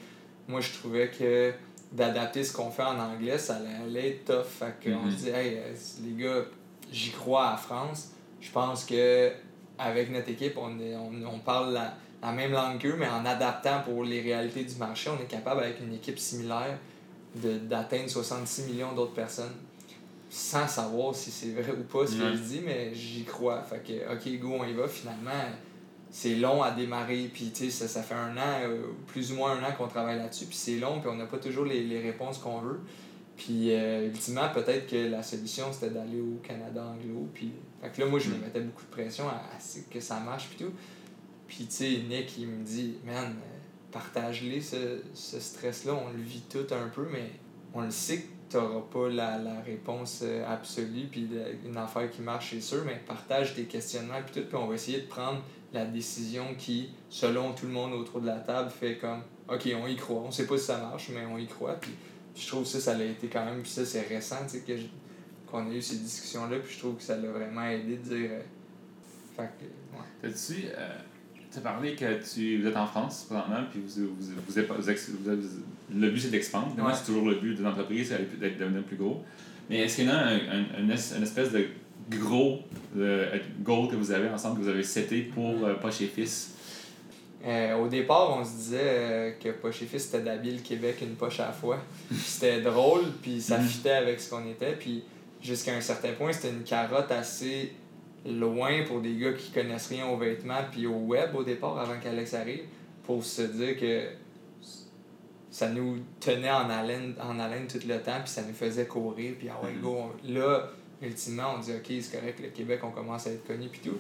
Speaker 2: moi, je trouvais que d'adapter ce qu'on fait en anglais, ça allait être tough. Fait qu'on mm-hmm. se dit, hey, euh, les gars, j'y crois à France. Je pense que avec notre équipe, on, est, on, on parle la, la même langue qu'eux, mais en adaptant pour les réalités du marché, on est capable, avec une équipe similaire, d'atteindre 66 millions d'autres personnes sans savoir si c'est vrai ou pas ce que je dis, mais j'y crois. Fait que, ok, go, on y va. Finalement, c'est long à démarrer, puis tu sais, ça, ça fait un an, euh, plus ou moins un an qu'on travaille là-dessus, puis c'est long, puis on n'a pas toujours les, les réponses qu'on veut. Puis, euh, ultimement, peut-être que la solution, c'était d'aller au Canada anglo. Puis, fait que là, moi, je me mm. mettais beaucoup de pression à, que ça marche, puis tout. Puis, tu sais, Nick, il me dit, man, euh, partage-les, ce, ce stress-là, on le vit tout un peu, mais on le sait que tu n'auras pas la, la, réponse euh, absolue, puis une affaire qui marche, c'est sûr, mais partage tes questionnements, puis tout, puis on va essayer de prendre la décision qui, selon tout le monde autour de la table, fait comme, OK, on y croit. On sait pas si ça marche, mais on y croit. Puis je trouve que ça, ça a été quand même, puis ça, c'est récent, tu sais, qu'on a eu ces discussions-là, puis je trouve que ça l'a vraiment aidé de dire. Euh, fait que, ouais.
Speaker 1: T'as-tu. Euh, tu as parlé que tu vous êtes en France présentement, puis vous, vous, vous, vous, êtes, le but c'est d'expandre. C'est toujours le but de l'entreprise, c'est d'être devenir plus gros. Mais est-ce qu'il y a un, un, une espèce de gros euh, goal que vous avez ensemble, que vous avez seté pour euh, Poche et Fils?
Speaker 2: Euh, au départ, on se disait euh, que Poche et Fils c'était d'habiller le Québec une poche à la fois. c'était drôle, puis ça mm. fitait avec ce qu'on était. Puis jusqu'à un certain point, c'était une carotte assez loin pour des gars qui connaissent rien aux vêtements puis au web au départ avant qu'Alex arrive pour se dire que ça nous tenait en haleine, en haleine tout le temps puis ça nous faisait courir puis ah ouais mm. go là ultimement on dit ok c'est correct le Québec on commence à être connu puis tout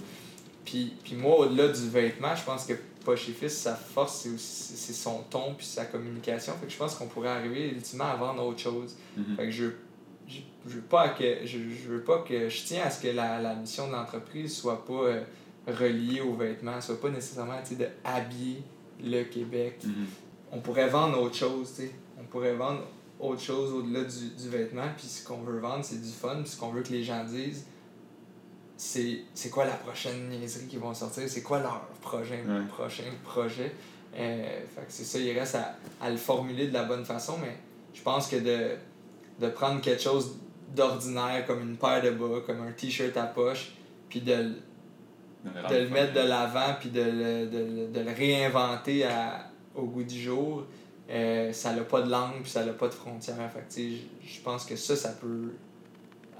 Speaker 2: puis, puis moi au-delà du vêtement je pense que Poche et Fils sa force c'est c'est son ton puis sa communication fait que je pense qu'on pourrait arriver ultimement à vendre autre chose mm-hmm. fait que je je, veux pas que je, je, veux pas que je tiens à ce que la, la mission de l'entreprise soit pas euh, reliée aux vêtements, soit pas nécessairement de habiller le Québec.
Speaker 1: Mm-hmm.
Speaker 2: On pourrait vendre autre chose, tu sais. On pourrait vendre autre chose au-delà du, du vêtement, puis ce qu'on veut vendre, c'est du fun, puis ce qu'on veut que les gens disent, c'est, c'est quoi la prochaine niaiserie qui vont sortir, c'est quoi leur prochain, prochain projet. Euh, fait que c'est ça, il reste à, à le formuler de la bonne façon, mais je pense que de de prendre quelque chose d'ordinaire comme une paire de bas, comme un t-shirt à poche, puis de, de le mettre de l'avant, puis de le, de, de le réinventer à, au goût du jour, euh, ça n'a pas de langue, puis ça n'a pas de frontières. Fait je pense que ça, ça peut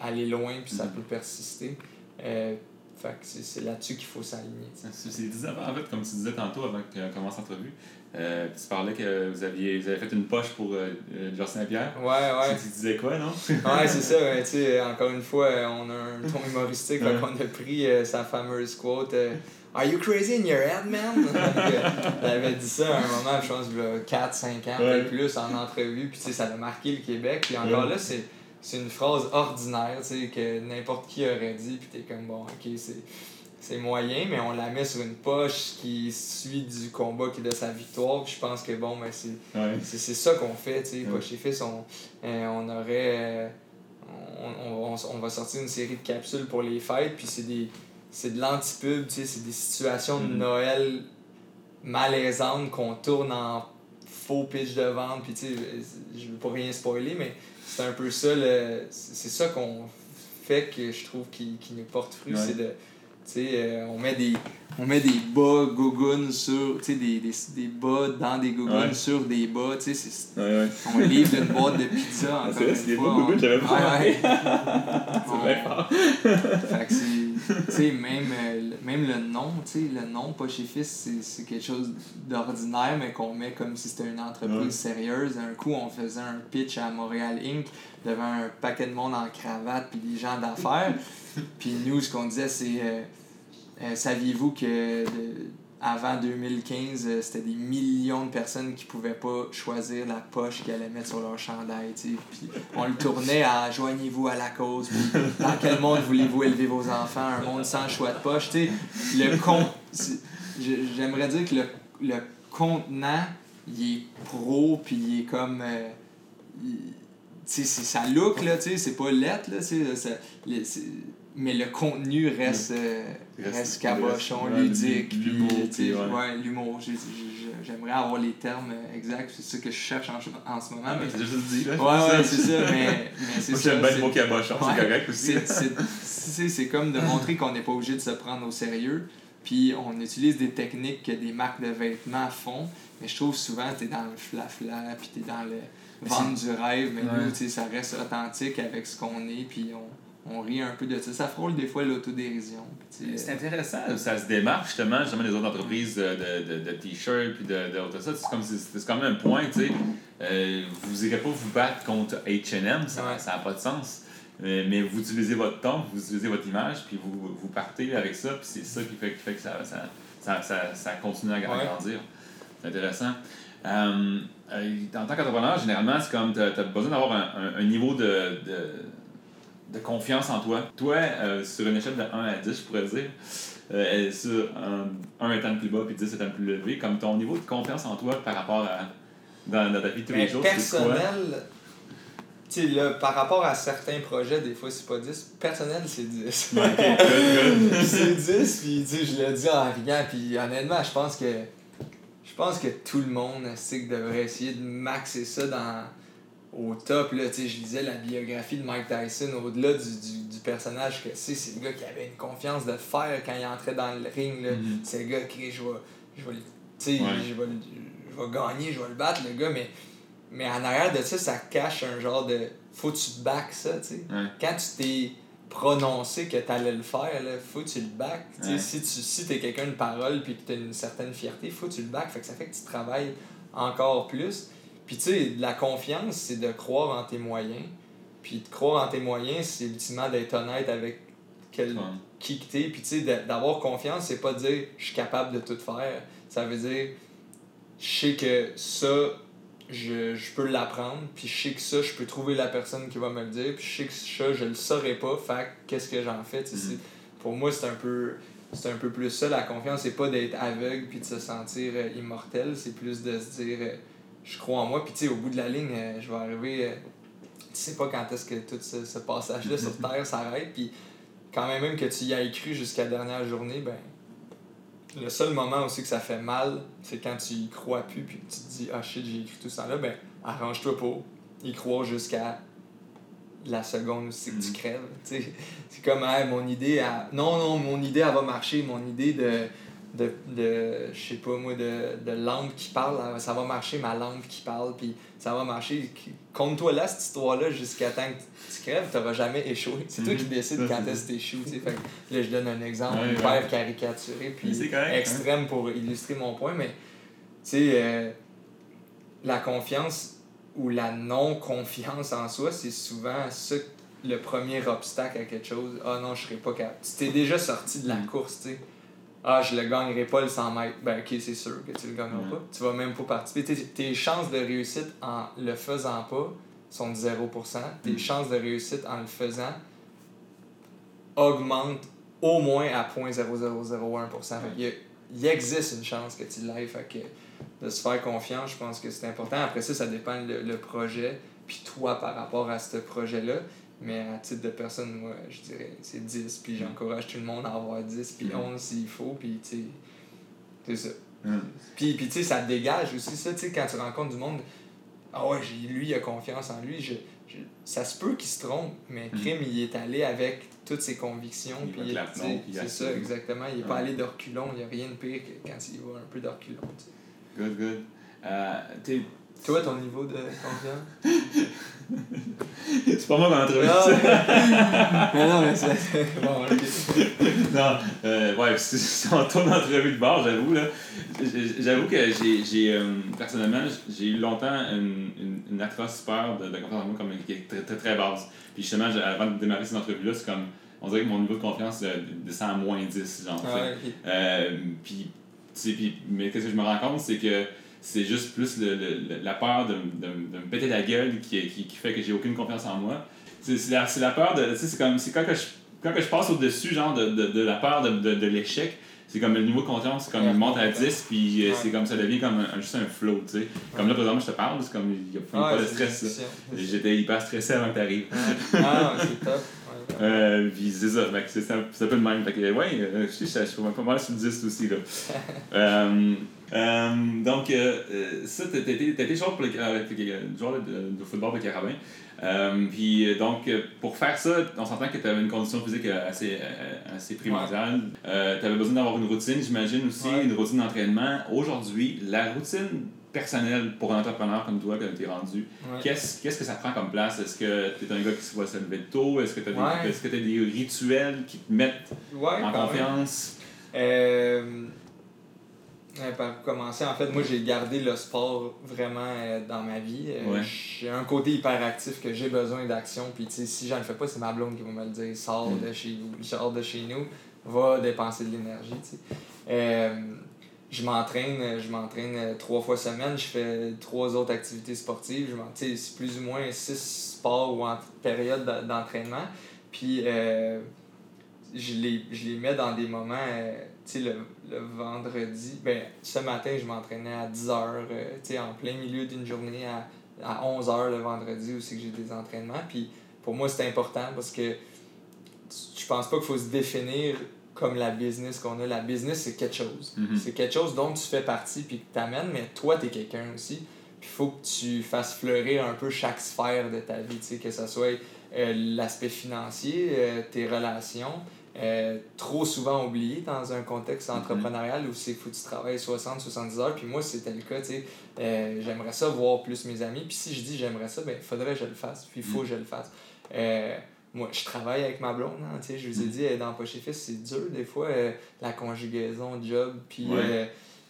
Speaker 2: aller loin, puis ça mm. peut persister. Euh, fait c'est là-dessus qu'il faut s'aligner.
Speaker 1: C'est 10 ans, en fait, comme tu disais tantôt avant qu'on commence l'entrevue, euh, tu parlais que vous aviez, vous avez fait une poche pour euh, euh Georges Saint-Pierre.
Speaker 2: Ouais, ouais.
Speaker 1: Tu, disais quoi, non?
Speaker 2: ouais, c'est ça. tu sais, encore une fois, on a un ton humoristique, ouais. on a pris euh, sa fameuse quote Are you crazy in your head, man? Avait dit ça à un moment, je pense, il y a 4-5 ans, ouais. plus, en entrevue, puis tu sais, ça a marqué le Québec. Puis encore là, c'est c'est une phrase ordinaire, tu sais, que n'importe qui aurait dit, puis t'es comme, bon, ok, c'est c'est moyen, mais on la met sur une poche qui suit du combat qui est de sa victoire. Puis je pense que bon, ben c'est c'est ça qu'on fait. tu sais Poche et Fils, on, euh, on aurait. Euh, on, on, on, va sortir une série de capsules pour les fêtes, puis c'est des c'est de l'antipub, c'est des situations de mm-hmm. Noël malaisantes qu'on tourne en faux pitch de vente. Puis tu sais, je veux pas rien spoiler, mais c'est un peu ça, c'est ça qu'on fait que je trouve qui, qui nous porte fruit, c'est de euh, on met des on met des bas gougounes sur des, des, des bas dans des gougounes sur des bas tu sais on livre une boîte de pizza
Speaker 1: encore c'est des bas gougounes j'avais pas ouais, c'est bien fort
Speaker 2: fait même euh, même le nom tu sais le nom pas chez fils c'est quelque chose d'ordinaire mais qu'on met comme si c'était une entreprise sérieuse. Un coup on faisait un pitch à Montréal Inc. devant un paquet de monde en cravate puis des gens d'affaires puis nous ce qu'on disait c'est euh, euh, saviez-vous que avant 2015, euh, c'était des millions de personnes qui pouvaient pas choisir la poche qu'ils allaient mettre sur leur chandail, Puis on le tournait à joignez-vous à la cause. dans quel monde voulez-vous élever vos enfants? Un monde sans choix de poche. le con... J'aimerais dire que le, le contenant, il est pro, puis il est comme. C'est ça look, là, c'est pas lettre, là, mais le contenu reste, euh, reste, cabochon, ludique, l'humour. Ouais, l'humour. J'aimerais avoir les termes exacts, c'est ça que je cherche en, en ce moment.
Speaker 1: Ah, mais... C'est juste dit, là.
Speaker 2: Ouais, ouais, c'est ça, mais, mais c'est
Speaker 1: Moi, j'aime bien le mot cabochon, c'est correct aussi.
Speaker 2: C'est comme de montrer qu'on n'est pas obligé de se prendre au sérieux, Puis on utilise des techniques que des marques de vêtements font, mais je trouve souvent tu es dans le flafla, puis tu es dans le vendre du rêve, mais nous, tu sais, ça reste authentique avec ce qu'on est, puis on, on rit un peu de ça. Ça frôle des fois l'autodérision.
Speaker 1: C'est intéressant, ça se démarque justement, justement des autres entreprises de, de, de t-shirts puis de, de, ça. C'est comme, c'est quand même un point, tu sais. Euh, vous n'irez pas vous battre contre H&M, ça n'a pas de sens. Mais, mais, vous utilisez votre temps, vous utilisez votre image, puis vous, vous partez avec ça, puis c'est ça qui fait, qui fait que ça, ça, ça, continue à grandir. C'est intéressant. Euh, euh, en tant qu'entrepreneur, généralement, c'est comme tu as, besoin d'avoir un, un, niveau de, de, de, confiance en toi. Toi, euh, sur une échelle de 1 à 10, je pourrais dire, euh, sur un, 1 étant le plus bas puis 10 étant le plus élevé, comme ton niveau de confiance en toi par rapport à dans, dans ta vie de tous les jours,
Speaker 2: personnel, tu sais, là, par rapport à certains projets, des fois, c'est pas 10. Personnel, c'est 10. c'est 10, puis je le dis en riant, puis honnêtement, je pense que je pense que tout le monde devrait essayer de maxer ça dans au top. Là, je lisais la biographie de Mike Tyson, au-delà du, du, du, personnage que c'est, c'est le gars qui avait une confiance de fer quand il entrait dans le ring. Là. Mm-hmm. C'est le gars qui je vais, je vais, je vais, je vais gagner, je vais le battre, le gars, mais, mais en arrière de ça, ça cache un genre de. Faut que tu back ça, sais. Quand tu t'es prononcer que tu allais le faire, là, faut que tu le back. Si tu si es quelqu'un de parole puis que tu as une certaine fierté, faut que tu le back. Fait que ça fait que tu travailles encore plus. Puis tu sais, la confiance, c'est de croire en tes moyens. Puis de croire en tes moyens, c'est ultimement d'être honnête avec quel, qui que t'es. Puis tu sais, d'avoir confiance, c'est pas dire je suis capable de tout faire. Ça veut dire je sais que ça, je, je peux l'apprendre, puis je sais que ça, je peux trouver la personne qui va me le dire, puis je sais que ça, je le saurais pas, fait qu'est-ce que j'en fais, mm Pour moi, c'est un peu c'est un peu plus ça, la confiance, c'est pas d'être aveugle puis de se sentir euh, immortel, c'est plus de se dire euh, je crois en moi, puis tu sais, au bout de la ligne, euh, je vais arriver, tu sais pas quand est-ce que tout ce, ce passage-là sur Terre s'arrête, puis quand même, même que tu y aies cru jusqu'à la dernière journée, ben le seul moment aussi que ça fait mal, c'est quand tu y crois plus, puis tu te dis, ah shit, j'ai écrit tout ça là, ben arrange-toi pour y croire jusqu'à la seconde où c'est que tu mm. crèves. C'est comme, mon idée, non, non, mon idée, elle va marcher, mon idée de de, de je sais pas moi, de, de lampe qui parle, ça va marcher ma lampe qui parle, puis ça va marcher. Compte-toi là, cette histoire-là, jusqu'à temps que tu crèves, tu n'auras jamais échoué. C'est toi qui mhm. décides quand est-ce que tu échoues. Fait là, je donne un exemple hyper caricaturé, puis hein. extrême pour illustrer mon point, mais tu sais, euh, la confiance ou la non-confiance en soi, c'est souvent ça le premier obstacle à quelque chose. Ah non, je serais pas capable. Tu t'es déjà sorti de la mhm. course, tu sais ah, je le gagnerai pas le 100 mètres. Ben, ok, c'est sûr que tu le gagneras pas. Tu vas même pas participer. Tes, chances de réussite en le faisant pas sont de 0%. Tes mm. chances de réussite en le faisant augmentent au moins à 0.0001%. Il, il, existe une chance que tu l'ailles. Fait que de se faire confiance, je pense que c'est important. Après ça, ça dépend le, le projet, puis toi par rapport à ce projet-là. Mais à titre de personne, moi, je dirais c'est 10, puis j'encourage tout le monde à avoir 10, puis 11 s'il faut, puis tu sais, c'est ça. Puis, puis tu sais, ça dégage aussi ça, tu sais, quand tu rencontres du monde, ah ouais, lui, il a confiance en lui, je, ça se peut qu'il se trompe, mais Crime, il est allé avec toutes ses convictions, puis c'est ça, exactement, il n'est pas allé d'orculon, il n'y a rien de pire que quand il va un peu d'orculon,
Speaker 1: Good, good. Euh,
Speaker 2: toi, ton niveau de confiance?
Speaker 1: c'est pas moi dans l'entrevue.
Speaker 2: Ah, mais non, mais c'est. Bon,
Speaker 1: non, euh, ouais, si on tourne de bord, j'avoue, là. J'avoue que j'ai, j'ai euh, personnellement, j'ai eu longtemps une, une, une super de, de confiance en moi comme, qui est très, très, très basse. Puis justement, avant de démarrer cette entrevue-là, c'est comme. On dirait que mon niveau de confiance descend à moins 10, genre. Ah, euh, puis, tu sais, puis, mais qu'est-ce que je me rends compte, c'est que c'est juste plus le, le, la peur de, de, de, me péter la gueule qui, qui, qui fait que j'ai aucune confiance en moi. C'est la, la peur de. C'est comme. C'est quand que je, quand que je passe au-dessus, genre, de, de, de la peur de, l'échec, c'est comme le niveau de confiance, c'est comme il monte à 10, puis euh, c'est comme ça devient comme un, juste un flow, tu sais. Comme là, par exemple, je te parle, c'est comme il n'y a pas de stress. J'étais hyper stressé avant que tu arrives.
Speaker 2: ah, c'est top.
Speaker 1: Euh, puis c'est ça, c'est un, c'est un peu le même. Fait que, ouais, euh, je sais, je suis pas mal sur le 10 aussi. Là. Euh, euh, donc, euh, euh, ça, t'as été, joueur, pour le, euh, le- joueur de, de football de Carabin. Euh, puis euh, donc, euh, pour faire ça, on s'entend que tu avais une condition physique euh, assez, euh, assez primordiale. tu avais besoin d'avoir une routine, j'imagine aussi,
Speaker 2: Ouais.
Speaker 1: une routine d'entraînement. Aujourd'hui, la routine personnelle pour un entrepreneur comme toi, quand tu es rendu,
Speaker 2: Ouais.
Speaker 1: qu'est-ce qu'est-ce que ça prend comme place? Est-ce que tu es un gars qui se voit se lever tôt? Est-ce que tu as,
Speaker 2: Ouais.
Speaker 1: des, est-ce que t'as des rituels qui te mettent
Speaker 2: Ouais,
Speaker 1: en confiance?
Speaker 2: Euh, euh, par commencer, en fait, moi j'ai gardé le sport vraiment euh, dans ma vie. Euh. J'ai un côté hyper actif que j'ai besoin d'action. Puis si j'en fais pas, c'est ma blonde qui va me le dire. Sors
Speaker 1: Mm.
Speaker 2: de chez sors de chez nous, va dépenser de l'énergie. Tu sais. Euh, je m'entraîne, je m'entraîne euh, trois fois semaine, je fais trois autres activités sportives. Je c'est plus ou moins six sports ou en période d'entraînement. Puis euh, je les, je les mets dans des moments, euh, tu sais, le, le vendredi, ben, ce matin, je m'entraînais à 10h, tu sais, en plein milieu d'une journée, à, à 11h le vendredi aussi que j'ai des entraînements. Puis pour moi, c'est important parce que je pense pas qu'il faut se définir comme la business qu'on a. La business, c'est quelque chose.
Speaker 1: Mhm.
Speaker 2: C'est quelque chose dont tu fais partie puis que tu amènes, mais toi, tu es quelqu'un aussi. Puis il faut que tu fasses fleurir un peu chaque sphère de ta vie, tu sais, que ce soit euh, l'aspect financier, euh, tes relations, euh, trop souvent oublié dans un contexte
Speaker 1: Mhm.
Speaker 2: entrepreneurial où c'est faut que tu travailles 60-70 heures. Puis moi, c'était le cas, tu sais. Euh, j'aimerais ça voir plus mes amis. Puis si je dis j'aimerais ça, ben il faudrait que je le fasse. Puis il faut
Speaker 1: Mhm.
Speaker 2: que je le fasse. Euh, moi, je travaille avec ma blonde, hein, tu sais, je vous ai
Speaker 1: Mhm.
Speaker 2: dit, euh, dans Poche Fils, c'est dur des fois, euh, la conjugaison, job, puis
Speaker 1: Ouais.
Speaker 2: euh,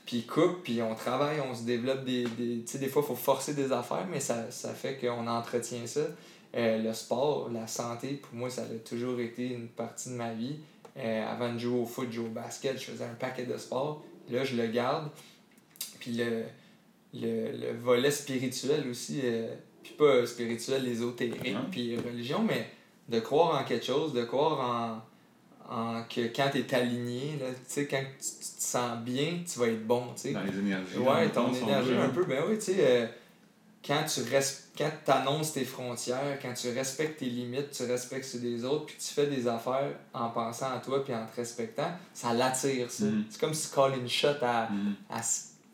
Speaker 2: puis couple, puis on travaille, on se développe des... des tu sais, des fois, il faut forcer des affaires, mais ça, ça fait qu'on entretient ça. Le sport, la santé, pour moi, ça a toujours été une partie de ma vie. Avant de jouer au foot, jouer au basket, je faisais un paquet de sports. Là, je le garde. Puis le, le, le volet spirituel aussi, puis pas spirituel, ésotérique, puis religion, mais de croire en quelque chose, de croire en, en que quand tu es aligné, là, quand tu, tu te sens bien, tu vas être bon, tu sais.
Speaker 1: Dans les énergies.
Speaker 2: Ouais, ton énergie un peu, ben oui, tu sais, euh, quand tu res- quand annonces tes frontières, quand tu respectes tes limites, tu respectes ceux des autres, puis tu fais des affaires en pensant à toi puis en te respectant, ça l'attire, ça.
Speaker 1: Mhm.
Speaker 2: C'est comme si tu colles une shot à,
Speaker 1: Mhm.
Speaker 2: à,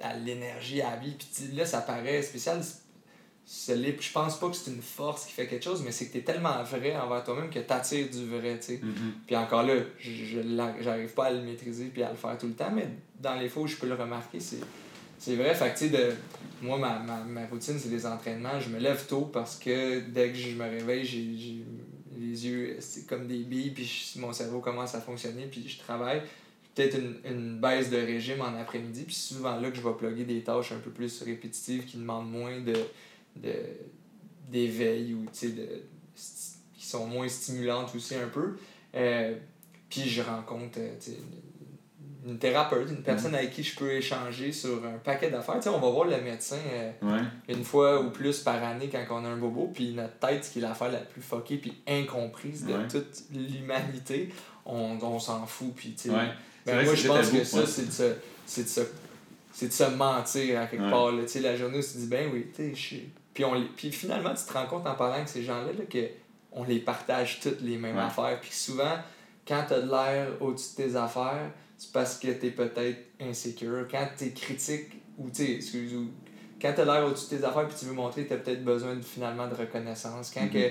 Speaker 2: à l'énergie, à la vie, puis là, ça paraît spécial. L'est- Je pense pas que c'est une force qui fait quelque chose, mais c'est que tu es tellement vrai envers toi-même que tu attires du vrai, tu sais.
Speaker 1: Mhm.
Speaker 2: Puis encore là, je, je j'arrive pas à le maîtriser puis à le faire tout le temps, mais dans les fois où je peux le remarquer, c'est, c'est vrai. Fait que, tu sais, de, moi, ma, ma, ma routine, c'est les entraînements. Je me lève tôt parce que dès que je me réveille, j'ai, les yeux c'est comme des billes, puis je- mon cerveau commence à fonctionner, puis je travaille. Peut-être une, une baisse de régime en après-midi, puis souvent là que je vais plugger des tâches un peu plus répétitives qui demandent moins de d'éveil ou tu sais, de, qui sont moins stimulantes aussi un peu. Euh, puis je rencontre euh, une, thérapeute, une personne avec qui je peux échanger sur un paquet d'affaires. Tu sais, on va voir le médecin euh,
Speaker 1: Ouais.
Speaker 2: une fois ou plus par année quand on a un bobo, puis notre tête, ce qui est l'affaire la plus fuckée puis incomprise de
Speaker 1: Ouais.
Speaker 2: toute l'humanité, on, on s'en fout. Puis,
Speaker 1: Ouais.
Speaker 2: Ben, moi, je pense que ça, c'est de se, c'est de se, c'est de se mentir à quelque part. Là. La journée tu te dis, ben oui, tu sais, Puis, on les- puis finalement, tu te rends compte en parlant avec ces gens-là là, que on les partage toutes les mêmes
Speaker 1: Ouais.
Speaker 2: affaires. Puis souvent, quand tu as de l'air au-dessus de tes affaires, c'est parce que tu es peut-être insécure. Quand tu es critique, ou tu sais, excuse, ou quand tu as l'air au-dessus de tes affaires puis tu veux montrer que tu as peut-être besoin de, finalement de reconnaissance. Quand
Speaker 1: Mhm.
Speaker 2: que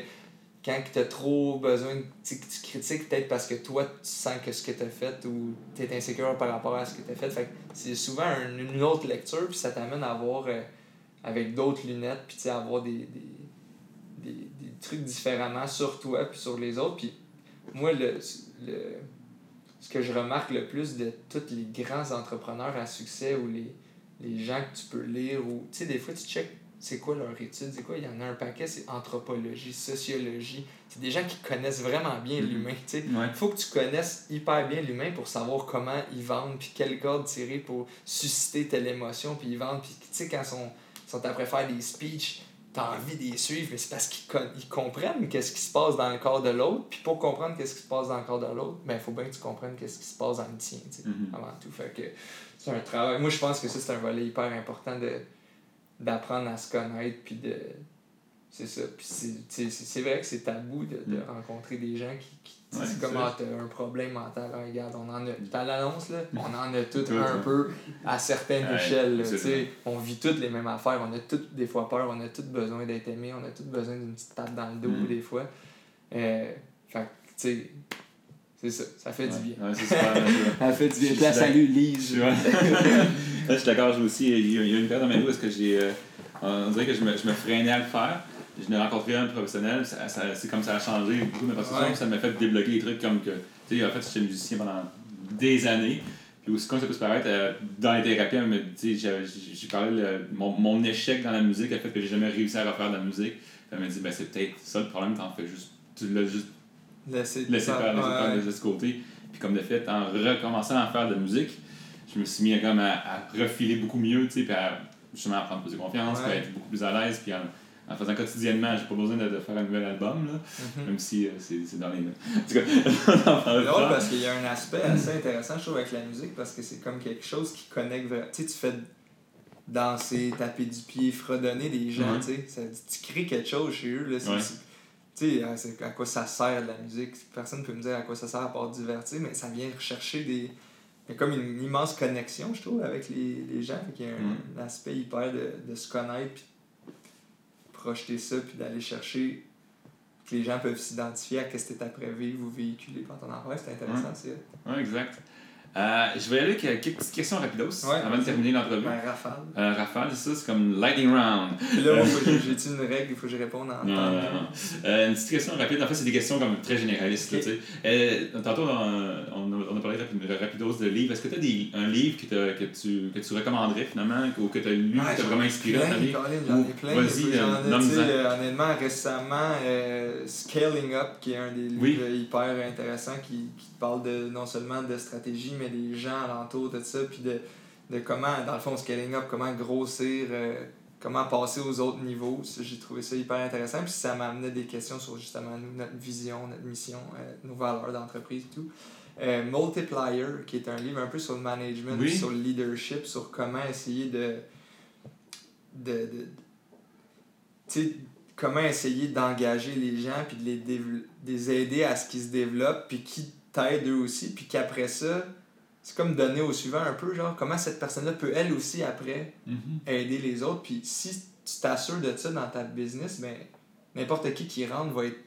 Speaker 2: quand tu as trop besoin, de- tu tu critiques peut-être parce que toi, tu sens que ce que tu as fait ou tu es insécure par rapport à ce que tu as fait. fait que c'est souvent un- une autre lecture, puis ça t'amène à voir euh, avec d'autres lunettes, puis tu sais, à voir des, des, des, des trucs différemment sur toi puis sur les autres. Puis moi, le, le, ce que je remarque le plus de tous les grands entrepreneurs à succès ou les, les gens que tu peux lire, ou tu sais, des fois, tu check c'est quoi leur étude, c'est quoi, il y en a un paquet, c'est anthropologie, sociologie. C'est des gens qui connaissent vraiment bien
Speaker 1: Mhm.
Speaker 2: l'humain, tu sais.
Speaker 1: Ouais.
Speaker 2: Il faut que tu connaisses hyper bien l'humain pour savoir comment ils vendent, puis quelle corde tirer pour susciter telle émotion, puis ils vendent. Puis tu sais, quand ils sont, sont après faire des speeches, t'as envie de les suivre, mais c'est parce qu'ils con- comprennent qu'est-ce qui se passe dans le corps de l'autre. Puis pour comprendre qu'est-ce qui se passe dans le corps de l'autre, ben, il faut bien que tu comprennes qu'est-ce qui se passe dans le tien, tu sais,
Speaker 1: Mhm.
Speaker 2: avant tout. Fait que c'est un travail. Moi, je pense que ça, c'est un volet hyper important de d'apprendre à se connaître, puis de c'est ça. Puis c'est vrai que c'est tabou de, de mm. rencontrer des gens qui, qui disent comment tu as un problème mental. regarde, on en a. T'as l'annonce, là, on en a tout, un peu à certaines échelles. on vit toutes les mêmes affaires, on a toutes des fois peur, on a tous besoin d'être aimé, on a tous besoin d'une petite tape dans le dos mm. des fois. Euh, fait tu sais. C'est ça, ça fait du bien.
Speaker 1: Super.
Speaker 2: ça fait du bien. salut Lise.
Speaker 1: je suis d'accord, aussi. Il y a une période dans ma vie où est-ce que j'ai. Euh, on dirait que je me, je me freinais à le faire je n'ai rencontré un professionnel, ça, ça, c'est comme ça a changé beaucoup ma perception, ça m'a fait débloquer des trucs comme que, tu sais, en fait, j'étais musicien pendant des années, puis aussi, comme ça peut se paraître, euh, dans les thérapies, j'ai, j'ai parlé, de mon, mon échec dans la musique, le fait que j'ai jamais réussi à refaire de la musique, elle m'a dit, ben, c'est peut-être ça le problème, t'en fais juste, tu l'as juste laissé, laissé faire, laissé faire de ce côté. Puis comme de fait, en recommençant à faire de la musique, je me suis mis comme à, à refiler beaucoup mieux, tu sais, puis à justement à prendre plus de confiance, puis à être beaucoup plus à l'aise, puis en faisant quotidiennement. J'ai pas besoin de, faire un nouvel album, là, mhm. même si euh, c'est dans les. En tout cas,
Speaker 2: C'est drôle parce qu'il y a un aspect assez intéressant, je trouve, avec la musique, parce que c'est comme quelque chose qui connecte. Tu sais, tu fais danser, taper du pied, fredonner des gens, tu sais. Tu crées quelque chose chez eux, là. Tu sais, à quoi ça sert la musique? Personne ne peut me dire à quoi ça sert à part divertir, mais ça vient rechercher des. Il y a comme une immense connexion, je trouve, avec les, les gens. Il y a un, mm. aspect hyper de, de se connaître projeter ça, puis d'aller chercher que les gens peuvent s'identifier à ce que tu après vivre ou véhiculer pendant ton enfance. C'est intéressant, c'est
Speaker 1: Oui, exact. Euh, je vais aller avec quelques petites questions rapidos avant de terminer l'entrevue.
Speaker 2: Ben, rafale.
Speaker 1: Euh, rafale, c'est ça, c'est comme lightning round.
Speaker 2: là, euh, j'ai une règle, il faut que je réponde en
Speaker 1: non, non, non. Euh, une petite question rapide. En fait, c'est des questions comme très généralistes. Là, euh, tantôt, on, on, a parlé rapidos de livres. Est-ce que tu as un livre que, que, tu, que tu recommanderais finalement ou que tu as lu qui t'a vraiment inspiré
Speaker 2: dans ta vie? J'en ai plein. Vas-y, honnêtement, récemment, Scaling Up, qui est un des livres hyper intéressants qui, qui parle de, non seulement de stratégie, mais des gens alentour de ça, puis de, de comment, dans le fond, scaling up, comment grossir, euh, comment passer aux autres niveaux. J'ai trouvé ça hyper intéressant, puis ça m'amenait des questions sur justement notre vision, notre mission, euh, nos valeurs d'entreprise et tout. Euh, Multiplier, qui est un livre un peu sur le management, sur le leadership, sur comment essayer de. de, de tu comment essayer d'engager les gens, puis de les, les aider à ce qu'ils se développent, puis qui t'aide eux aussi, puis qu'après ça, c'est comme donner au suivant un peu, genre, comment cette personne-là peut elle aussi après mhm. aider les autres. Puis si tu t'assures de ça dans ta business, ben n'importe qui qui rentre va être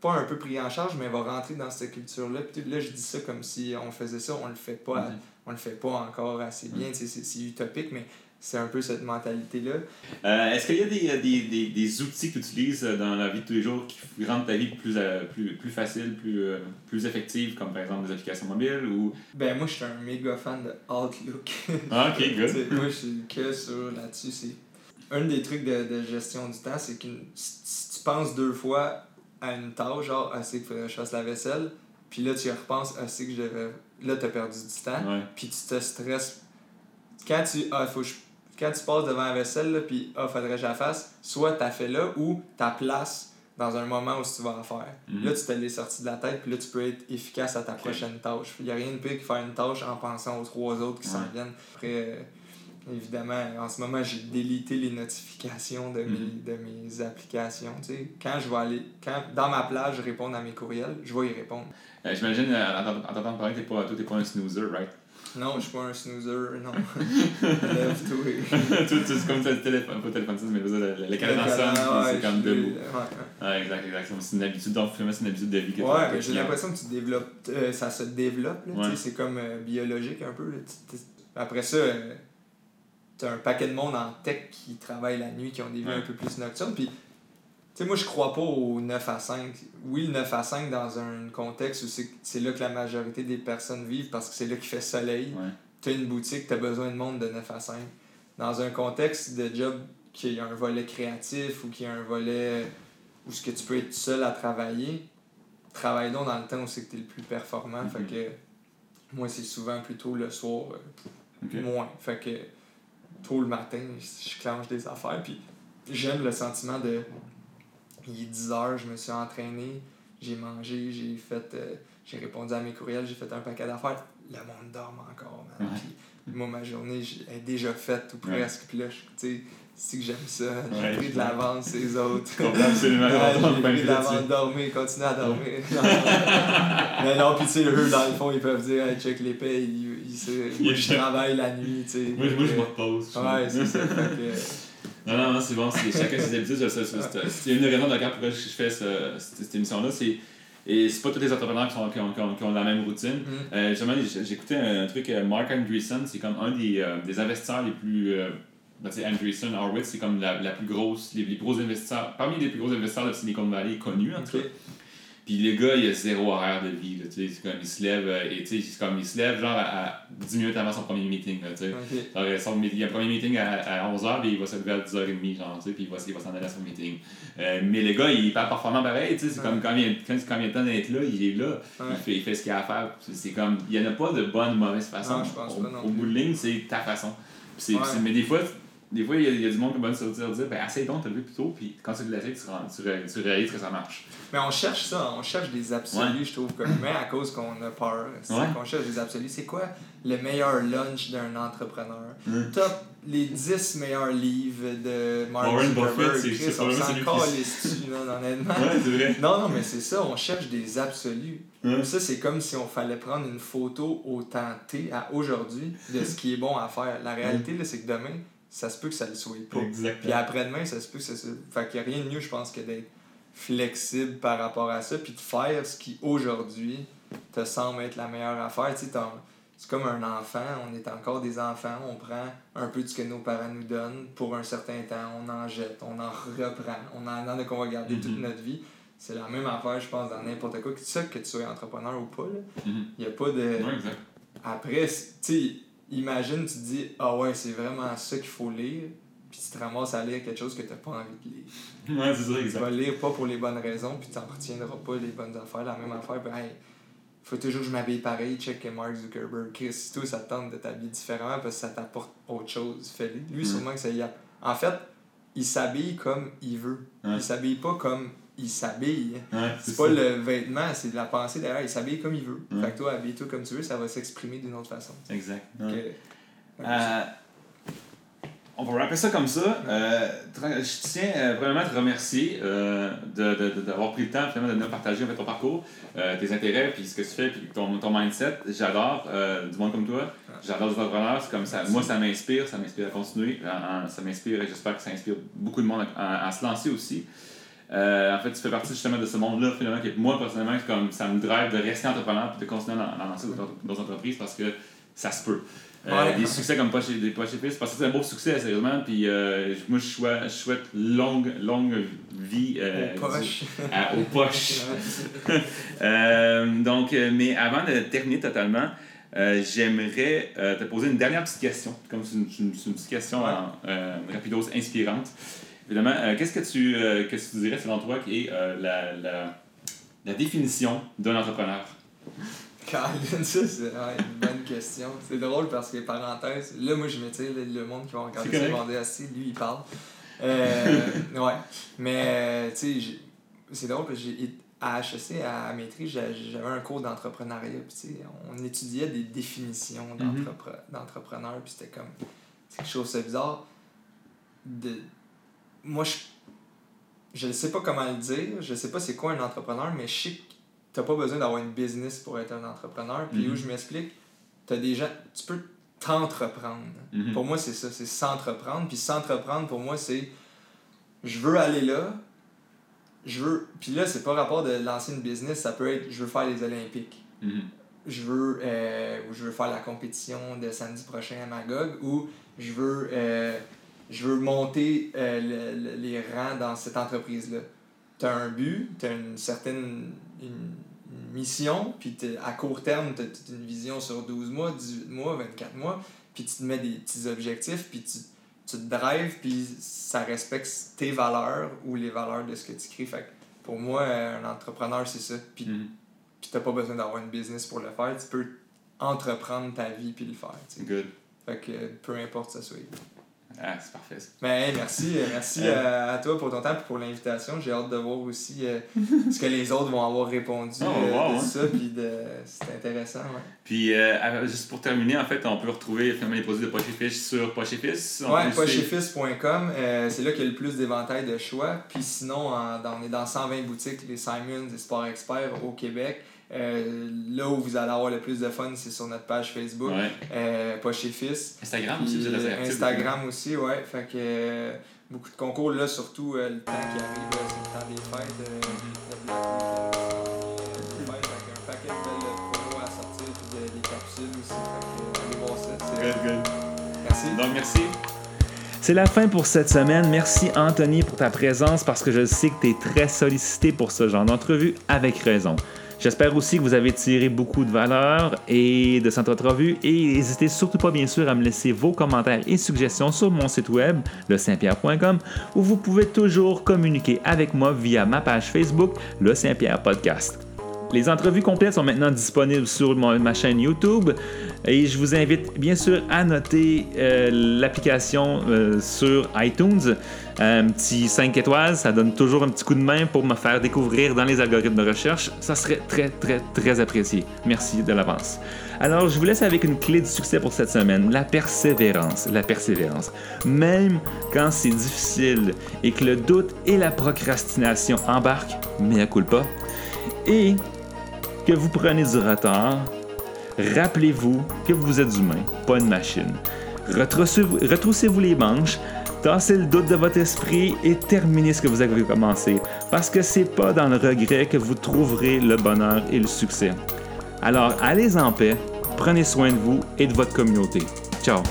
Speaker 2: pas un peu pris en charge, mais va rentrer dans cette culture-là. Puis là, je dis ça comme si on faisait ça, on le fait pas, mhm. on le fait pas encore assez bien, mhm. c'est utopique, mais c'est un peu cette mentalité-là.
Speaker 1: Euh, est-ce qu'il y a des, euh, des, des, des, outils que tu utilises euh, dans la vie de tous les jours qui rendent ta vie plus, plus, plus facile, plus, plus effective, comme par exemple des applications mobiles ou...
Speaker 2: Ben moi, je suis un méga fan de Outlook.
Speaker 1: Ah, ok, good.
Speaker 2: moi, je suis que sur là-dessus. C'est un des trucs de, de gestion du temps, c'est que si tu penses deux fois à une tâche, genre, ah, c'est que je fasse la vaisselle, puis là, tu y repenses, ah, c'est que je devrais... Là, tu as perdu du temps, puis tu te stresses quand tu ah, faut quand tu passes devant la vaisselle, puis ah, faudrait que je la fasse, soit tu as fait là ou ta place dans un moment où tu vas en faire. Mhm. Là, tu te l'es sorti de la tête, puis là, tu peux être efficace à ta prochaine tâche. Il n'y a rien de pire que faire une tâche en pensant aux trois autres qui s'en viennent. Après, euh, évidemment, en ce moment, j'ai délité les notifications de, mes, mhm. de mes applications. Quand je vais aller, quand dans ma plage, je réponds à mes courriels, je vais y répondre.
Speaker 1: Euh, j'imagine, euh, en t'entendant parler, tu n'es pas, pas un snoozer, right?
Speaker 2: Non, je suis pas un snoozer, non. Lève-toi.
Speaker 1: c'est comme le téléphone, pas le téléphone, mais le, le sonne, c'est comme debout. Ouais. ouais, exact, exact. C'est une habitude, donc c'est une habitude de vie que
Speaker 2: Ouais, mais j'ai l'impression que tu développes, euh, ça se développe, là, c'est comme euh, biologique un peu. Après ça, euh, tu as un paquet de monde en tech qui travaille la nuit, qui ont des vies un peu plus nocturnes, puis sais, moi, je crois pas au 9 à 5. Oui, le 9 à 5 dans un contexte où c'est là que la majorité des personnes vivent parce que c'est là qu'il fait soleil. Tu as une boutique, tu as besoin de monde de 9 à 5. Dans un contexte de job qui a un volet créatif ou qui a un volet où ce que tu peux être seul à travailler, travaille donc dans le temps où c'est que tu es le plus performant. Fait que moi, c'est souvent plutôt le soir, euh, moins. Fait que tôt le matin, je clenche des affaires. Puis j'aime le sentiment de il est 10 heures, je me suis entraîné, j'ai mangé, j'ai fait euh, j'ai répondu à mes courriels, j'ai fait un paquet d'affaires. Le monde dorme encore, man. moi, ma journée est déjà faite ou presque. Puis là, tu sais, c'est que j'aime ça. J'ai
Speaker 1: Ouais,
Speaker 2: pris de l'avance ces autres.
Speaker 1: Absolument.
Speaker 2: Ouais, j'ai pris de l'avance, dormir, continuer à dormir. Non, mais non, pis tu sais, eux, dans le fond, ils peuvent dire, hey, check les payes, ils, ils, se- moi, je travaille la nuit, tu sais.
Speaker 1: Moi, moi, je me repose.
Speaker 2: Ouais, c'est ça. Fait que,
Speaker 1: Non, non, non, c'est bon, c'est chacun ses habitudes. C'est une des raisons de laquelle pourquoi je fais ce- cette, cette émission-là. c'est Et c'est pas tous les entrepreneurs qui, sont, qui, ont, qui, ont, qui ont la même routine.
Speaker 2: mm,
Speaker 1: Euh, justement, j'écoutais un truc, euh, Mark Andreessen, c'est comme un des, euh, des investisseurs les plus. Euh, ben, Andreessen, Horowitz, c'est comme la, la plus grosse, les, les plus gros investisseurs, parmi les plus gros investisseurs de Silicon Valley connus en tout cas. Puis le gars, il a zéro horaire de vie, là, tu sais, c'est comme il se lève, euh, et tu sais, c'est comme il se lève genre à, à 10 minutes avant son premier meeting, là, tu sais.
Speaker 2: Ok.
Speaker 1: Genre, euh, son, il y a un premier meeting à, à 11h, puis il va se lever à 10h30, genre, tu sais, puis il va, il va s'en aller à son meeting. Euh, mais le gars, il est pas performant pareil, tu sais, c'est
Speaker 2: Ouais.
Speaker 1: comme quand il, quand, quand il le temps d'être là, il est là,
Speaker 2: Ouais.
Speaker 1: il, fait, il fait ce qu'il a à faire. C'est- comme, il n'y en a pas de bonne ou mauvaise façon.
Speaker 2: Non, je pense
Speaker 1: au,
Speaker 2: pas non
Speaker 1: au
Speaker 2: plus.
Speaker 1: bout de ligne, c'est ta façon.
Speaker 2: Ouais.
Speaker 1: mais des fois, des fois, il y, y a du monde qui va se dire, dire ben, essaye donc de te lever plus tôt, puis quand tu l'essayes, tu, rends- tu, ré- tu réalises que ça marche.
Speaker 2: Mais on cherche ça, on cherche des absolus, je trouve, comme humain, à cause qu'on a peur. C'est
Speaker 1: Ouais.
Speaker 2: qu'on cherche des absolus. C'est quoi le meilleur lunch d'un entrepreneur?
Speaker 1: Mm.
Speaker 2: Top les 10 meilleurs livres de Mark Zuckerberg.
Speaker 1: C'est-
Speaker 2: Chris,
Speaker 1: c'est
Speaker 2: on s'en là, honnêtement?
Speaker 1: Ouais, c'est vrai.
Speaker 2: Non, non, mais c'est ça, on cherche des absolus.
Speaker 1: Ouais.
Speaker 2: Ça, c'est comme si on fallait prendre une photo au temps T à aujourd'hui de ce qui est bon à faire. La réalité, là, c'est que demain, ça se peut que ça le soit pas. Puis
Speaker 1: Exactement.
Speaker 2: après-demain, ça se peut que ça se. Fait qu'il n'y a rien de mieux, je pense, que d'être flexible par rapport à ça, puis de faire ce qui aujourd'hui te semble être la meilleure affaire. Tu sais, c'est comme un enfant, on est encore des enfants, on prend un peu de ce que nos parents nous donnent pour un certain temps, on en jette, on en reprend, on en a qu'on va garder toute
Speaker 1: Mhm.
Speaker 2: notre vie. C'est la même affaire, je pense, dans n'importe quoi. C'est ça que tu sois entrepreneur ou pas.
Speaker 1: Mhm.
Speaker 2: Il n'y a pas de.
Speaker 1: Ouais, exact.
Speaker 2: Après, tu sais, imagine, tu te dis, ah ouais, c'est vraiment ça qu'il faut lire, puis tu te ramasses à lire quelque chose que tu n'as pas envie de lire.
Speaker 1: Ouais, c'est ça,
Speaker 2: Tu
Speaker 1: exact.
Speaker 2: vas lire pas pour les bonnes raisons, puis tu n'en retiendras pas les bonnes affaires, la même affaire. Puis, hey, faut toujours que je m'habille pareil, check que Mark Zuckerberg. Chris, toi, ça te tente de t'habiller différemment parce que ça t'apporte autre chose, fais-le. Lui,
Speaker 1: Mm.
Speaker 2: sûrement que ça y a. En fait, il s'habille comme il veut.
Speaker 1: Ouais.
Speaker 2: Il s'habille pas comme il s'habille.
Speaker 1: Ouais,
Speaker 2: C'est pas le vêtement, c'est de la pensée derrière. Il s'habille comme il veut.
Speaker 1: Ouais.
Speaker 2: Fait que toi, habille-toi comme tu veux, ça va s'exprimer d'une autre façon.
Speaker 1: Exact. Ouais. Euh, on va rappeler ça comme ça. Euh, je tiens euh, vraiment à te remercier euh, de- de- de- d'avoir pris le temps finalement de nous partager en fait, ton parcours, euh, tes intérêts, puis ce que tu fais, puis ton, ton mindset. J'adore euh, du monde comme toi. J'adore les entrepreneurs. C'est comme ça.
Speaker 2: Merci.
Speaker 1: Moi, ça m'inspire, ça m'inspire à continuer. Ça m'inspire et j'espère que ça inspire beaucoup de monde à, à- à se lancer aussi. Euh, en fait, tu fais partie justement de ce monde-là, finalement, que moi, personnellement, comme ça me drive de rester entrepreneur et de continuer à, lancer d'autres entreprises parce que ça se peut. Euh,
Speaker 2: Ouais.
Speaker 1: Des succès comme Poche des Poche Épices, parce que c'est un beau succès, sérieusement. Puis euh, moi, je souhaite, je souhaite longue, longue vie
Speaker 2: Aux poches.
Speaker 1: à- aux poches. Donc, mais avant de terminer totalement, j'aimerais te poser une dernière petite question, comme c'est une, une- petite question
Speaker 2: Ouais.
Speaker 1: en, rapidos inspirante. Évidemment, euh, qu'est-ce que tu, euh, qu'est-ce que tu dirais selon toi qui est euh, la, la, la définition d'un entrepreneur?
Speaker 2: Colin, ça, c'est ouais, une bonne question. C'est drôle parce que, parenthèse, là, moi, je me tire le, monde qui va regarder dire, Ah, si, lui, il parle. Ouais. Mais, tu sais, c'est drôle parce que j'ai à HEC, à maîtrise, j'a- j'avais un cours d'entrepreneuriat. Puis, tu sais, on étudiait des définitions
Speaker 1: Mhm.
Speaker 2: d'entrepre- d'entrepreneurs. Puis, c'était comme. C'est quelque chose de bizarre. De... Moi, je. Ne sais pas comment le dire. Je sais pas c'est quoi un entrepreneur, mais je sais que t'as pas besoin d'avoir une business pour être un entrepreneur. Puis
Speaker 1: Mhm.
Speaker 2: où je m'explique, t'as des gens. Tu peux t'entreprendre.
Speaker 1: Mhm.
Speaker 2: Pour moi, c'est ça, c'est s'entreprendre. Puis s'entreprendre, pour moi, c'est je veux aller là, je veux. Puis là, c'est pas rapport de lancer une business, ça peut être je veux faire les Olympiques,
Speaker 1: Mhm.
Speaker 2: je veux, euh, ou je veux faire la compétition de samedi prochain à Magog, ou je veux, euh, je veux monter euh, le- le- les rangs dans cette entreprise-là. Tu as un but, tu as une certaine une, une mission, puis à court terme, tu as une vision sur 12 mois, 18 mois, 24 mois, puis tu te mets des petits objectifs, puis tu, tu te drives, puis ça respecte tes valeurs ou les valeurs de ce que tu crées. Fait que pour moi, euh, un entrepreneur, c'est ça. Puis
Speaker 1: Mhm.
Speaker 2: puis t'as pas besoin d'avoir une business pour le faire. Tu peux entreprendre ta vie puis le faire. tu sais.
Speaker 1: Good.
Speaker 2: Fait que peu importe ça soit.
Speaker 1: Ah, c'est parfait. ça.
Speaker 2: Ben, merci, euh, merci
Speaker 1: Euh.
Speaker 2: euh, à toi pour ton temps et pour l'invitation. J'ai hâte de voir aussi euh, ce que les autres vont avoir répondu
Speaker 1: Oh,
Speaker 2: euh,
Speaker 1: wow,
Speaker 2: de
Speaker 1: hein.
Speaker 2: ça. Puis de... c'est intéressant. Ouais,
Speaker 1: Puis, euh, juste pour terminer, en fait, on peut retrouver finalement les produits de Poche et Fiche sur Poche et Fils. On
Speaker 2: ouais
Speaker 1: peut aussi-
Speaker 2: pochefils.com, euh, c'est là qu'il y a le plus d'éventail de choix. Puis sinon, en- dans- on est dans 120 boutiques, les Simons et Sport Expert au Québec. Euh, là où vous allez avoir le plus de fun, c'est sur notre page Facebook,
Speaker 1: Ouais.
Speaker 2: euh, Poche et Fils.
Speaker 1: Instagram
Speaker 2: Puis,
Speaker 1: aussi, vous êtes assez actifs.
Speaker 2: Instagram aussi, ouais. Fait que euh, beaucoup de concours, là, surtout euh, le temps qui arrive, c'est le temps des fêtes. Black les fêtes, fait qu'un paquet de belles promos à sortir, puis de- des capsules aussi. Fait que allez voir ça. c'est-
Speaker 1: Good, good.
Speaker 2: Merci.
Speaker 1: Donc, merci. C'est la fin pour cette semaine. Merci Anthony pour ta présence parce que je sais que tu es très sollicité pour ce genre d'entrevue avec raison. J'espère aussi que vous avez tiré beaucoup de valeur et de cette entrevue et n'hésitez surtout pas bien sûr à me laisser vos commentaires et suggestions sur mon site web le saint-pierre.com où vous pouvez toujours communiquer avec moi via ma page Facebook le Saint-Pierre Podcast. Les entrevues complètes sont maintenant disponibles sur ma chaîne YouTube et je vous invite bien sûr à noter euh, l'application euh, sur iTunes. Un petit 5 étoiles, ça donne toujours un petit coup de main pour me faire découvrir dans les algorithmes de recherche. Ça serait très très très apprécié. Merci de l'avance. Alors je vous laisse avec une clé du succès pour cette semaine, la persévérance. La persévérance. Même quand c'est difficile et que le doute et la procrastination embarquent, mais à culpa. Et que vous prenez du retard, rappelez-vous que vous êtes humain, pas une machine. Retroussez-vous les manches, tassez le doute de votre esprit et terminez ce que vous avez commencé. Parce que c'est pas dans le regret que vous trouverez le bonheur et le succès. Alors allez en paix, prenez soin de vous et de votre communauté. Ciao!